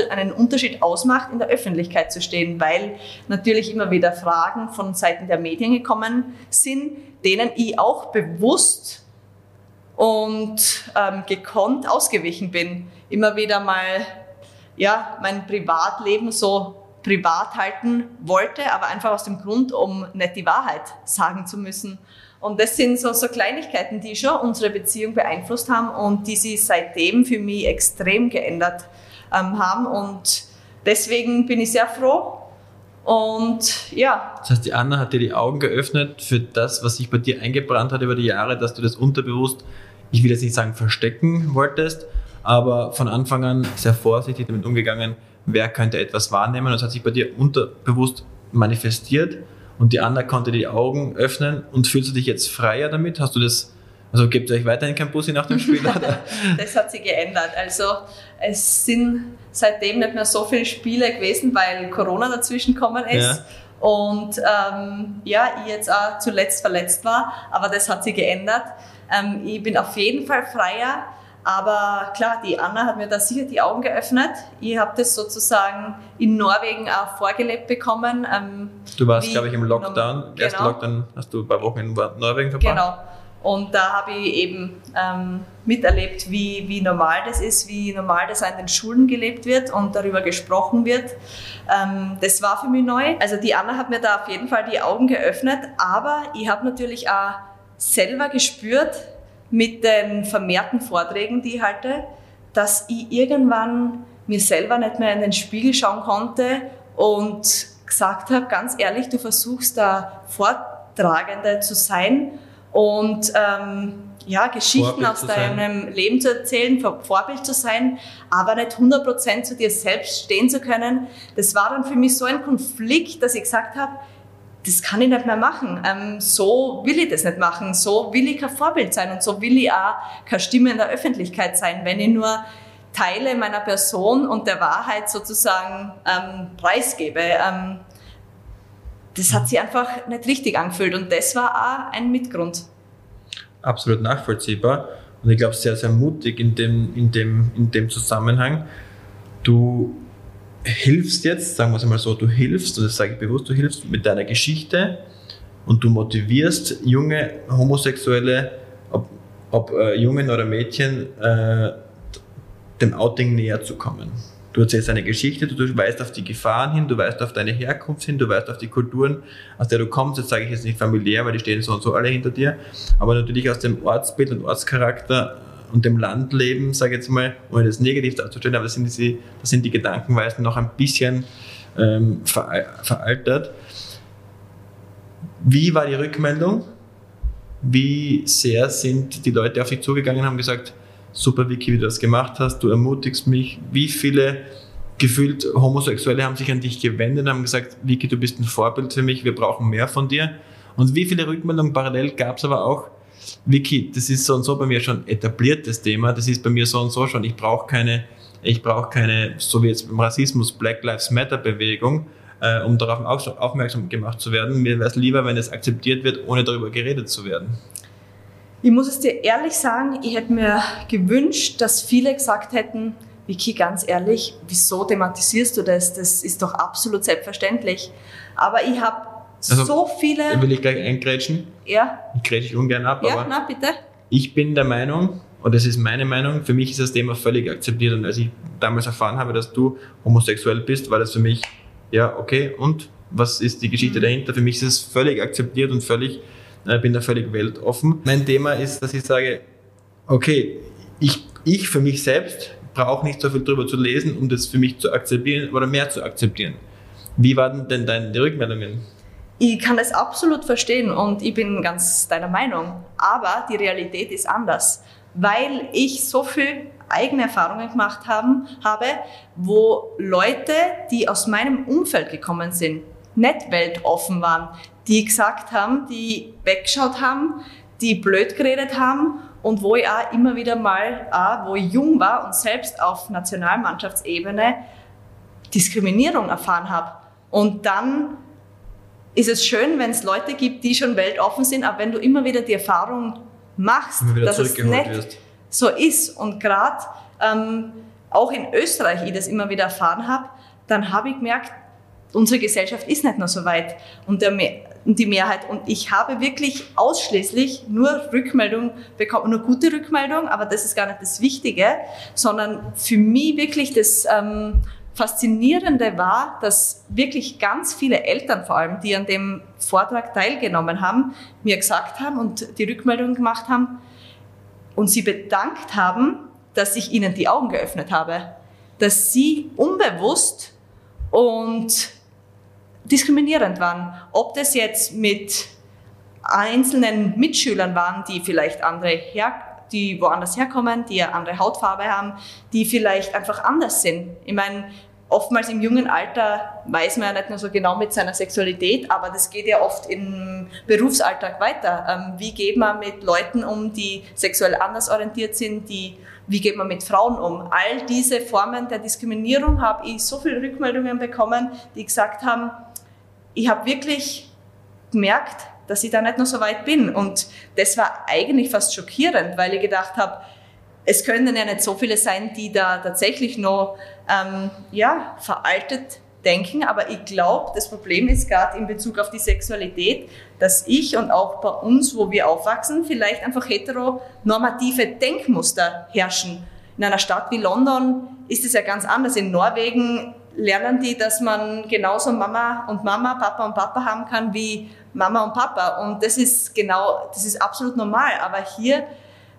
einen Unterschied ausmacht, in der Öffentlichkeit zu stehen, weil natürlich immer wieder Fragen von Seiten der Medien gekommen sind, denen ich auch bewusst und ähm, gekonnt ausgewichen bin. Immer wieder mal ja, mein Privatleben so privat halten wollte, aber einfach aus dem Grund, um nicht die Wahrheit sagen zu müssen. Und das sind so, so Kleinigkeiten, die schon unsere Beziehung beeinflusst haben und die sich seitdem für mich extrem geändert ähm, haben. Und deswegen bin ich sehr froh. Und ja. Das heißt, die Anna hat dir die Augen geöffnet für das, was sich bei dir eingebrannt hat über die Jahre, dass du das unterbewusst, ich will jetzt nicht sagen verstecken wolltest, aber von Anfang an sehr vorsichtig damit umgegangen, wer könnte etwas wahrnehmen. Und es hat sich bei dir unterbewusst manifestiert und die Anna konnte die Augen öffnen und fühlst du dich jetzt freier damit? Hast du das, also gebt ihr euch weiterhin kein Bussi nach dem Spiel? (laughs) das hat sich geändert. Also es sind seitdem nicht mehr so viele Spiele gewesen, weil Corona dazwischen gekommen ist. Ja. Und ähm, ja, ich jetzt auch zuletzt verletzt war, aber das hat sich geändert. Ähm, ich bin auf jeden Fall freier. Aber klar, die Anna hat mir da sicher die Augen geöffnet. Ich habe das sozusagen in Norwegen auch vorgelebt bekommen. Ähm, du warst, glaube ich, im Lockdown. Genau. Ersten Lockdown hast du ein paar Wochen in Norwegen verbracht. Genau. Und da habe ich eben ähm, miterlebt, wie, wie normal das ist, wie normal das an den Schulen gelebt wird und darüber gesprochen wird. Ähm, das war für mich neu. Also die Anna hat mir da auf jeden Fall die Augen geöffnet, aber ich habe natürlich auch selber gespürt, mit den vermehrten Vorträgen, die ich halte, dass ich irgendwann mir selber nicht mehr in den Spiegel schauen konnte und gesagt habe, ganz ehrlich, du versuchst da Vortragende zu sein und ähm, ja, Geschichten Vorbild aus deinem Leben zu erzählen, Vorbild zu sein, aber nicht 100% zu dir selbst stehen zu können. Das war dann für mich so ein Konflikt, dass ich gesagt habe, das kann ich nicht mehr machen. Ähm, so will ich das nicht machen. So will ich kein Vorbild sein und so will ich auch keine Stimme in der Öffentlichkeit sein, wenn ich nur Teile meiner Person und der Wahrheit sozusagen ähm, preisgebe. Ähm, das hat sich einfach nicht richtig angefühlt und das war auch ein Mitgrund. Absolut nachvollziehbar und ich glaube sehr, sehr mutig in dem, in dem, in dem Zusammenhang. Du hilfst jetzt, sagen wir es mal so, du hilfst, und das sage ich bewusst, du hilfst mit deiner Geschichte und du motivierst junge Homosexuelle, ob, ob äh, Jungen oder Mädchen, äh, dem Outing näher zu kommen. Du erzählst eine Geschichte, du weist auf die Gefahren hin, du weist auf deine Herkunft hin, du weist auf die Kulturen, aus der du kommst. Jetzt sage ich jetzt nicht familiär, weil die stehen so und so alle hinter dir, aber natürlich aus dem Ortsbild und Ortscharakter und dem Landleben, sage ich jetzt mal, ohne das negativ darzustellen, aber das sind, diese, das sind die Gedankenweisen noch ein bisschen ähm, veraltert. Wie war die Rückmeldung? Wie sehr sind die Leute auf dich zugegangen und haben gesagt, super Vicky, wie du das gemacht hast, du ermutigst mich. Wie viele gefühlt Homosexuelle haben sich an dich gewendet und haben gesagt, Vicky, du bist ein Vorbild für mich, wir brauchen mehr von dir. Und wie viele Rückmeldungen parallel gab es aber auch, Vicky, das ist so und so bei mir schon etabliertes Thema, das ist bei mir so und so schon, ich brauche keine, ich brauche keine, so wie jetzt beim Rassismus, Black Lives Matter Bewegung, äh, um darauf aufmerksam gemacht zu werden. Mir wäre es lieber, wenn es akzeptiert wird, ohne darüber geredet zu werden. Ich muss es dir ehrlich sagen, ich hätte mir gewünscht, dass viele gesagt hätten, Vicky, ganz ehrlich, wieso thematisierst du das? Das ist doch absolut selbstverständlich. Aber ich habe also, so viele... Will ich gleich eingrätschen? Ja. Ich grätsche ungern ab, ja, aber... na, bitte. Ich bin der Meinung, und das ist meine Meinung, für mich ist das Thema völlig akzeptiert. Und als ich damals erfahren habe, dass du homosexuell bist, war das für mich, ja, okay, und was ist die Geschichte mhm. dahinter? Für mich ist es völlig akzeptiert und völlig ich bin da völlig weltoffen. Mein Thema ist, dass ich sage, okay, ich, ich für mich selbst brauche nicht so viel drüber zu lesen, um das für mich zu akzeptieren oder mehr zu akzeptieren. Wie waren denn deine Rückmeldungen? Ich kann das absolut verstehen und ich bin ganz deiner Meinung. Aber die Realität ist anders, weil ich so viel eigene Erfahrungen gemacht haben, habe, wo Leute, die aus meinem Umfeld gekommen sind, nicht weltoffen waren, die gesagt haben, die weggeschaut haben, die blöd geredet haben und wo ich auch immer wieder mal, auch, wo ich jung war und selbst auf Nationalmannschaftsebene Diskriminierung erfahren habe. Und dann ist es schön, wenn es Leute gibt, die schon weltoffen sind, aber wenn du immer wieder die Erfahrung machst, dass es nicht wirst. so ist und gerade ähm, auch in Österreich ich das immer wieder erfahren habe, dann habe ich gemerkt, unsere Gesellschaft ist nicht nur so weit und der, die Mehrheit. Und ich habe wirklich ausschließlich nur Rückmeldung bekommen, nur gute Rückmeldung, aber das ist gar nicht das Wichtige, sondern für mich wirklich das ähm, Faszinierende war, dass wirklich ganz viele Eltern vor allem, die an dem Vortrag teilgenommen haben, mir gesagt haben und die Rückmeldung gemacht haben und sie bedankt haben, dass ich ihnen die Augen geöffnet habe, dass sie unbewusst und diskriminierend waren. Ob das jetzt mit einzelnen Mitschülern waren, die vielleicht andere her, die woanders herkommen, die eine andere Hautfarbe haben, die vielleicht einfach anders sind. Ich meine, oftmals im jungen Alter weiß man ja nicht nur so genau mit seiner Sexualität, aber das geht ja oft im Berufsalltag weiter. Ähm, wie geht man mit Leuten um, die sexuell anders orientiert sind, die wie geht man mit Frauen um? All diese Formen der Diskriminierung habe ich so viele Rückmeldungen bekommen, die gesagt haben, ich habe wirklich gemerkt, dass ich da nicht noch so weit bin. Und das war eigentlich fast schockierend, weil ich gedacht habe, es können ja nicht so viele sein, die da tatsächlich noch ähm, ja, veraltet denken. Aber ich glaube, das Problem ist gerade in Bezug auf die Sexualität, dass ich und auch bei uns, wo wir aufwachsen, vielleicht einfach heteronormative Denkmuster herrschen. In einer Stadt wie London ist es ja ganz anders. In Norwegen lernen die, dass man genauso Mama und Mama, Papa und Papa haben kann wie Mama und Papa. Und das ist genau, das ist absolut normal. Aber hier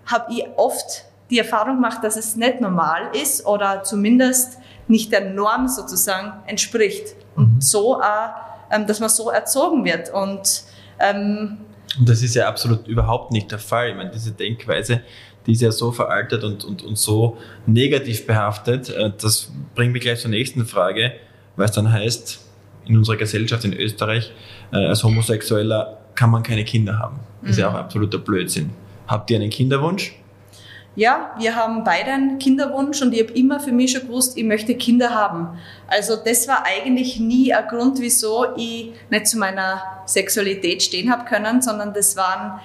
habe ich oft die Erfahrung gemacht, dass es nicht normal ist oder zumindest nicht der Norm sozusagen entspricht. Und mhm. so, äh, dass man so erzogen wird. Und, ähm, und das ist ja absolut überhaupt nicht der Fall. Ich meine, diese Denkweise, die ist ja so veraltet und, und, und so negativ behaftet. Äh, das bringt mich gleich zur nächsten Frage, weil es dann heißt, in unserer Gesellschaft in Österreich, äh, als Homosexueller kann man keine Kinder haben. Das ist ja auch mhm. absoluter Blödsinn. Habt ihr einen Kinderwunsch? ja, wir haben beide einen Kinderwunsch und ich habe immer für mich schon gewusst, ich möchte Kinder haben. Also das war eigentlich nie ein Grund, wieso ich nicht zu meiner Sexualität stehen habe können, sondern das waren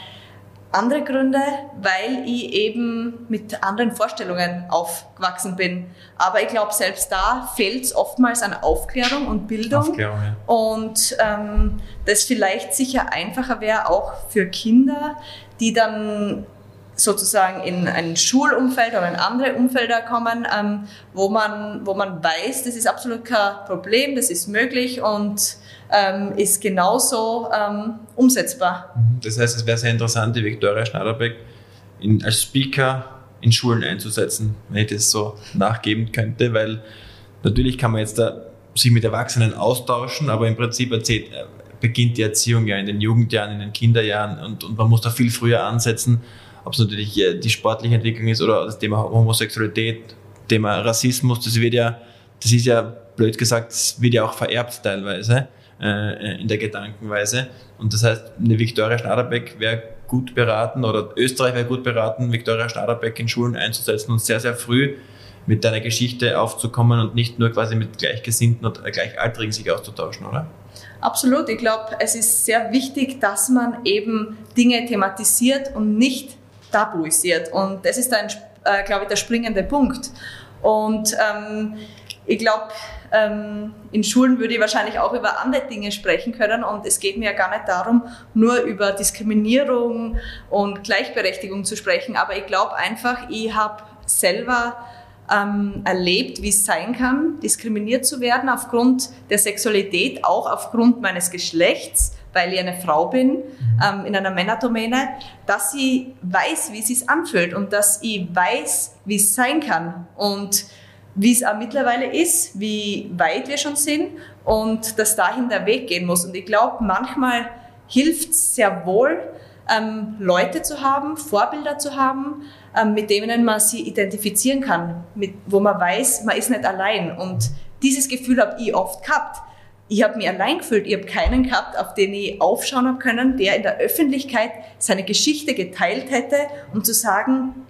andere Gründe, weil ich eben mit anderen Vorstellungen aufgewachsen bin. Aber ich glaube, selbst da fehlt es oftmals an Aufklärung und Bildung. Aufklärung, ja. Und ähm, das vielleicht sicher einfacher wäre, auch für Kinder, die dann sozusagen in ein Schulumfeld oder in andere Umfelder kommen, ähm, wo, man, wo man weiß, das ist absolut kein Problem, das ist möglich und ähm, ist genauso ähm, umsetzbar. Mhm. Das heißt, es wäre sehr interessant, die Viktoria Schnaderbeck in, als Speaker in Schulen einzusetzen, wenn ich das so nachgeben könnte, weil natürlich kann man jetzt da sich mit Erwachsenen austauschen, aber im Prinzip erzählt, äh, beginnt die Erziehung ja in den Jugendjahren, in den Kinderjahren und, und man muss da viel früher ansetzen ob es natürlich äh, die sportliche Entwicklung ist oder das Thema Homosexualität, Thema Rassismus, das wird ja, das ist ja blöd gesagt, das wird ja auch vererbt teilweise äh, in der Gedankenweise. Und das heißt, eine Viktoria Schnaderbeck wäre gut beraten oder Österreich wäre gut beraten, Viktoria Schnaderbeck in Schulen einzusetzen und sehr, sehr früh mit deiner Geschichte aufzukommen und nicht nur quasi mit Gleichgesinnten und Gleichaltrigen sich auszutauschen, oder? Absolut. Ich glaube, es ist sehr wichtig, dass man eben Dinge thematisiert und nicht tabuisiert. Und das ist dann, äh, glaube ich, der springende Punkt. Und ähm, ich glaube, in Schulen würde ich wahrscheinlich auch über andere Dinge sprechen können. Und es geht mir ja gar nicht darum, nur über Diskriminierung und Gleichberechtigung zu sprechen. Aber ich glaube einfach, ich habe selber ähm, erlebt, wie es sein kann, diskriminiert zu werden aufgrund der Sexualität, auch aufgrund meines Geschlechts weil ich eine Frau bin, ähm, in einer Männerdomäne, dass ich weiß, wie es sich anfühlt und dass ich weiß, wie es sein kann und wie es auch mittlerweile ist, wie weit wir schon sind und dass dahin der Weg gehen muss. Und ich glaube, manchmal hilft es sehr wohl, ähm, Leute zu haben, Vorbilder zu haben, ähm, mit denen man sie identifizieren kann, mit, wo man weiß, man ist nicht allein. Und dieses Gefühl habe ich oft gehabt ich habe mich allein gefühlt. Ich habe keinen gehabt, auf den ich aufschauen habe können, der in der Öffentlichkeit seine Geschichte geteilt hätte, um zu sagen,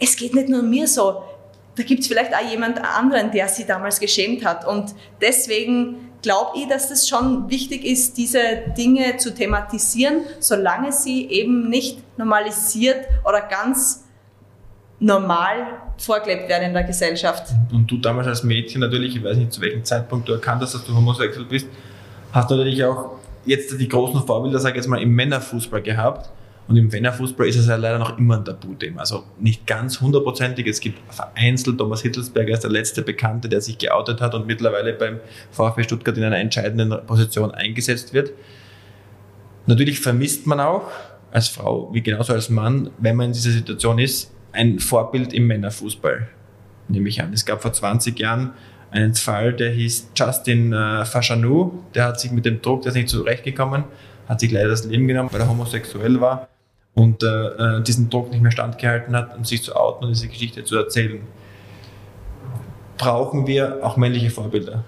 es geht nicht nur mir so. Da gibt es vielleicht auch jemand anderen, der sie damals geschämt hat. Und deswegen glaube ich, dass das schon wichtig ist, diese Dinge zu thematisieren, solange sie eben nicht normalisiert oder ganz normal vorgelebt werden in der Gesellschaft. Und du damals als Mädchen natürlich, ich weiß nicht zu welchem Zeitpunkt du erkannt hast, dass du homosexuell bist, hast du natürlich auch jetzt die großen Vorbilder, sage ich jetzt mal, im Männerfußball gehabt. Und im Männerfußball ist es ja leider noch immer ein Tabuthema. Also nicht ganz hundertprozentig. Es gibt vereinzelt, Thomas Hittelsberger ist der letzte Bekannte, der sich geoutet hat und mittlerweile beim VfB Stuttgart in einer entscheidenden Position eingesetzt wird. Natürlich vermisst man auch als Frau, wie genauso als Mann, wenn man in dieser Situation ist, ein Vorbild im Männerfußball, nehme ich an. Es gab vor 20 Jahren einen Fall, der hieß Justin äh, Fashanou, der hat sich mit dem Druck, der ist nicht zurechtgekommen, hat sich leider das Leben genommen, weil er homosexuell war und äh, äh, diesen Druck nicht mehr standgehalten hat, um sich zu outen und diese Geschichte zu erzählen. Brauchen wir auch männliche Vorbilder?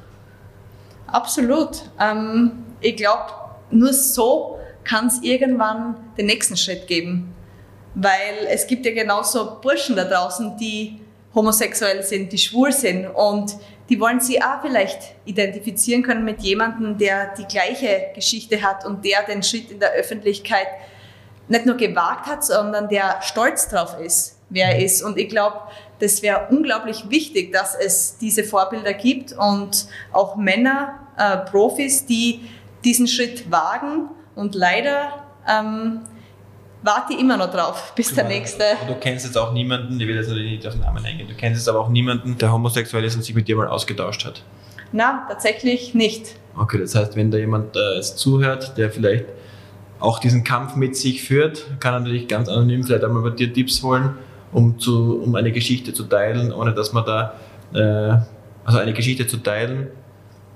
Absolut. Ähm, ich glaube, nur so kann es irgendwann den nächsten Schritt geben. Weil es gibt ja genauso Burschen da draußen, die homosexuell sind, die schwul sind und die wollen sie auch vielleicht identifizieren können mit jemandem, der die gleiche Geschichte hat und der den Schritt in der Öffentlichkeit nicht nur gewagt hat, sondern der stolz drauf ist, wer er ist. Und ich glaube, das wäre unglaublich wichtig, dass es diese Vorbilder gibt und auch Männer, äh, Profis, die diesen Schritt wagen und leider ähm, warte immer noch drauf, bis der nächste. du kennst jetzt auch niemanden, ich will jetzt natürlich nicht auf den Namen eingehen, du kennst jetzt aber auch niemanden, der homosexuell ist und sich mit dir mal ausgetauscht hat. Na, tatsächlich nicht. Okay, das heißt, wenn da jemand äh, jetzt zuhört, der vielleicht auch diesen Kampf mit sich führt, kann er natürlich ganz anonym vielleicht einmal bei dir Tipps holen, um, zu, um eine Geschichte zu teilen, ohne dass man da, äh, also eine Geschichte zu teilen,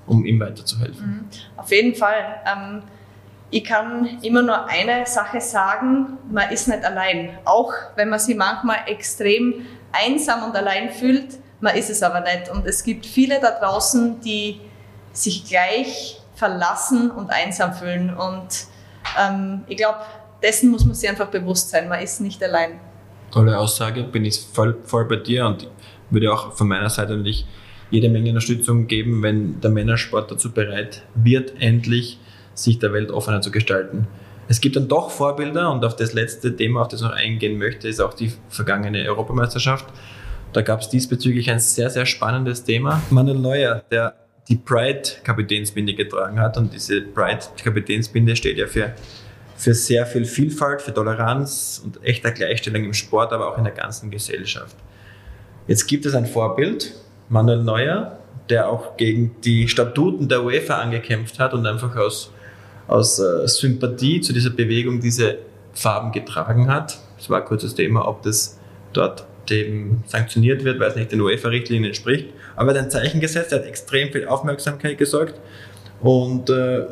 um ihm weiterzuhelfen. Mhm. Auf jeden Fall. Ähm, ich kann immer nur eine Sache sagen, man ist nicht allein. Auch wenn man sich manchmal extrem einsam und allein fühlt, man ist es aber nicht. Und es gibt viele da draußen, die sich gleich verlassen und einsam fühlen. Und ähm, ich glaube, dessen muss man sich einfach bewusst sein, man ist nicht allein. Tolle Aussage, bin ich voll, voll bei dir und würde auch von meiner Seite natürlich jede Menge Unterstützung geben, wenn der Männersport dazu bereit wird, endlich sich der Welt offener zu gestalten. Es gibt dann doch Vorbilder und auf das letzte Thema, auf das ich noch eingehen möchte, ist auch die vergangene Europameisterschaft. Da gab es diesbezüglich ein sehr, sehr spannendes Thema. Manuel Neuer, der die Pride-Kapitänsbinde getragen hat und diese Pride-Kapitänsbinde steht ja für, für sehr viel Vielfalt, für Toleranz und echter Gleichstellung im Sport, aber auch in der ganzen Gesellschaft. Jetzt gibt es ein Vorbild, Manuel Neuer, der auch gegen die Statuten der UEFA angekämpft hat und einfach aus aus äh, Sympathie zu dieser Bewegung diese Farben getragen hat. Es war ein kurzes Thema, ob das dort dem sanktioniert wird, weil es nicht den UEFA-Richtlinien entspricht. Aber er hat ein Zeichen gesetzt, er hat extrem viel Aufmerksamkeit gesorgt und äh,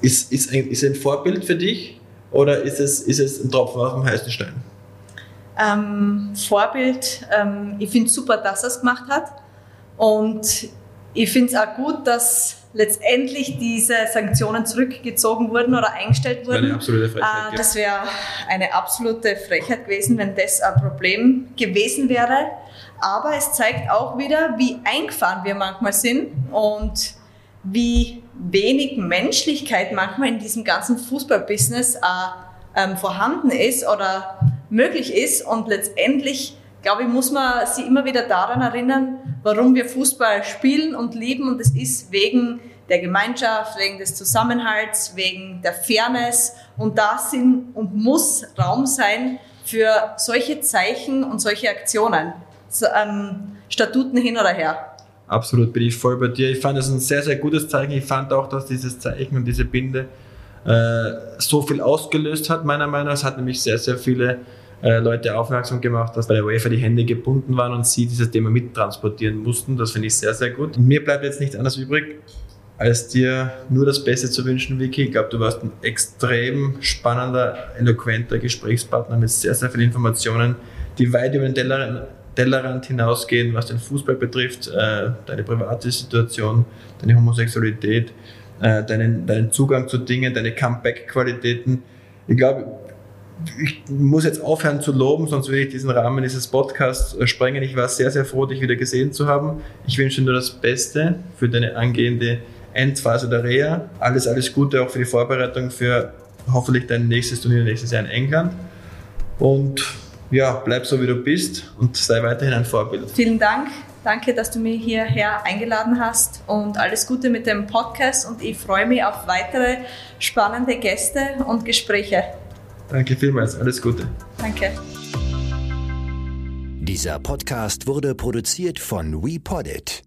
ist, ist, ein, ist ein Vorbild für dich oder ist es, ist es ein Tropfen auf dem heißen Stein? Ähm, Vorbild, ähm, ich finde es super, dass er es gemacht hat und ich finde es auch gut, dass letztendlich diese Sanktionen zurückgezogen wurden oder eingestellt wurden. Eine absolute Frechheit, äh, das wäre eine absolute Frechheit gewesen, wenn das ein Problem gewesen wäre. Aber es zeigt auch wieder, wie eingefahren wir manchmal sind und wie wenig Menschlichkeit manchmal in diesem ganzen Fußballbusiness äh, ähm, vorhanden ist oder möglich ist. Und letztendlich, glaube ich, muss man sich immer wieder daran erinnern, warum wir Fußball spielen und lieben. Und das ist wegen der Gemeinschaft, wegen des Zusammenhalts, wegen der Fairness. Und da sind und muss Raum sein für solche Zeichen und solche Aktionen. Ähm, Statuten hin oder her. Absolut, bin ich voll bei dir. Ich fand es ein sehr, sehr gutes Zeichen. Ich fand auch, dass dieses Zeichen und diese Binde äh, so viel ausgelöst hat, meiner Meinung nach. Es hat nämlich sehr, sehr viele äh, Leute aufmerksam gemacht, dass bei der UEFA die Hände gebunden waren und sie dieses Thema mittransportieren mussten. Das finde ich sehr, sehr gut. Mir bleibt jetzt nichts anderes übrig, als dir nur das Beste zu wünschen, Vicky. Ich glaube, du warst ein extrem spannender, eloquenter Gesprächspartner mit sehr, sehr vielen Informationen, die weit über den Tellerrand, Tellerrand hinausgehen, was den Fußball betrifft, äh, deine private Situation, deine Homosexualität, äh, deinen, deinen Zugang zu Dingen, deine Comeback-Qualitäten. Ich glaube, ich muss jetzt aufhören zu loben, sonst würde ich diesen Rahmen dieses Podcasts äh, sprengen. Ich war sehr, sehr froh, dich wieder gesehen zu haben. Ich wünsche dir nur das Beste für deine angehende Endphase der Reha. Alles, alles Gute auch für die Vorbereitung für hoffentlich dein nächstes Turnier nächstes Jahr in England. Und ja, bleib so wie du bist und sei weiterhin ein Vorbild. Vielen Dank. Danke, dass du mich hierher eingeladen hast und alles Gute mit dem Podcast und ich freue mich auf weitere spannende Gäste und Gespräche. Danke vielmals, alles Gute. Danke. Dieser Podcast wurde produziert von WePoddit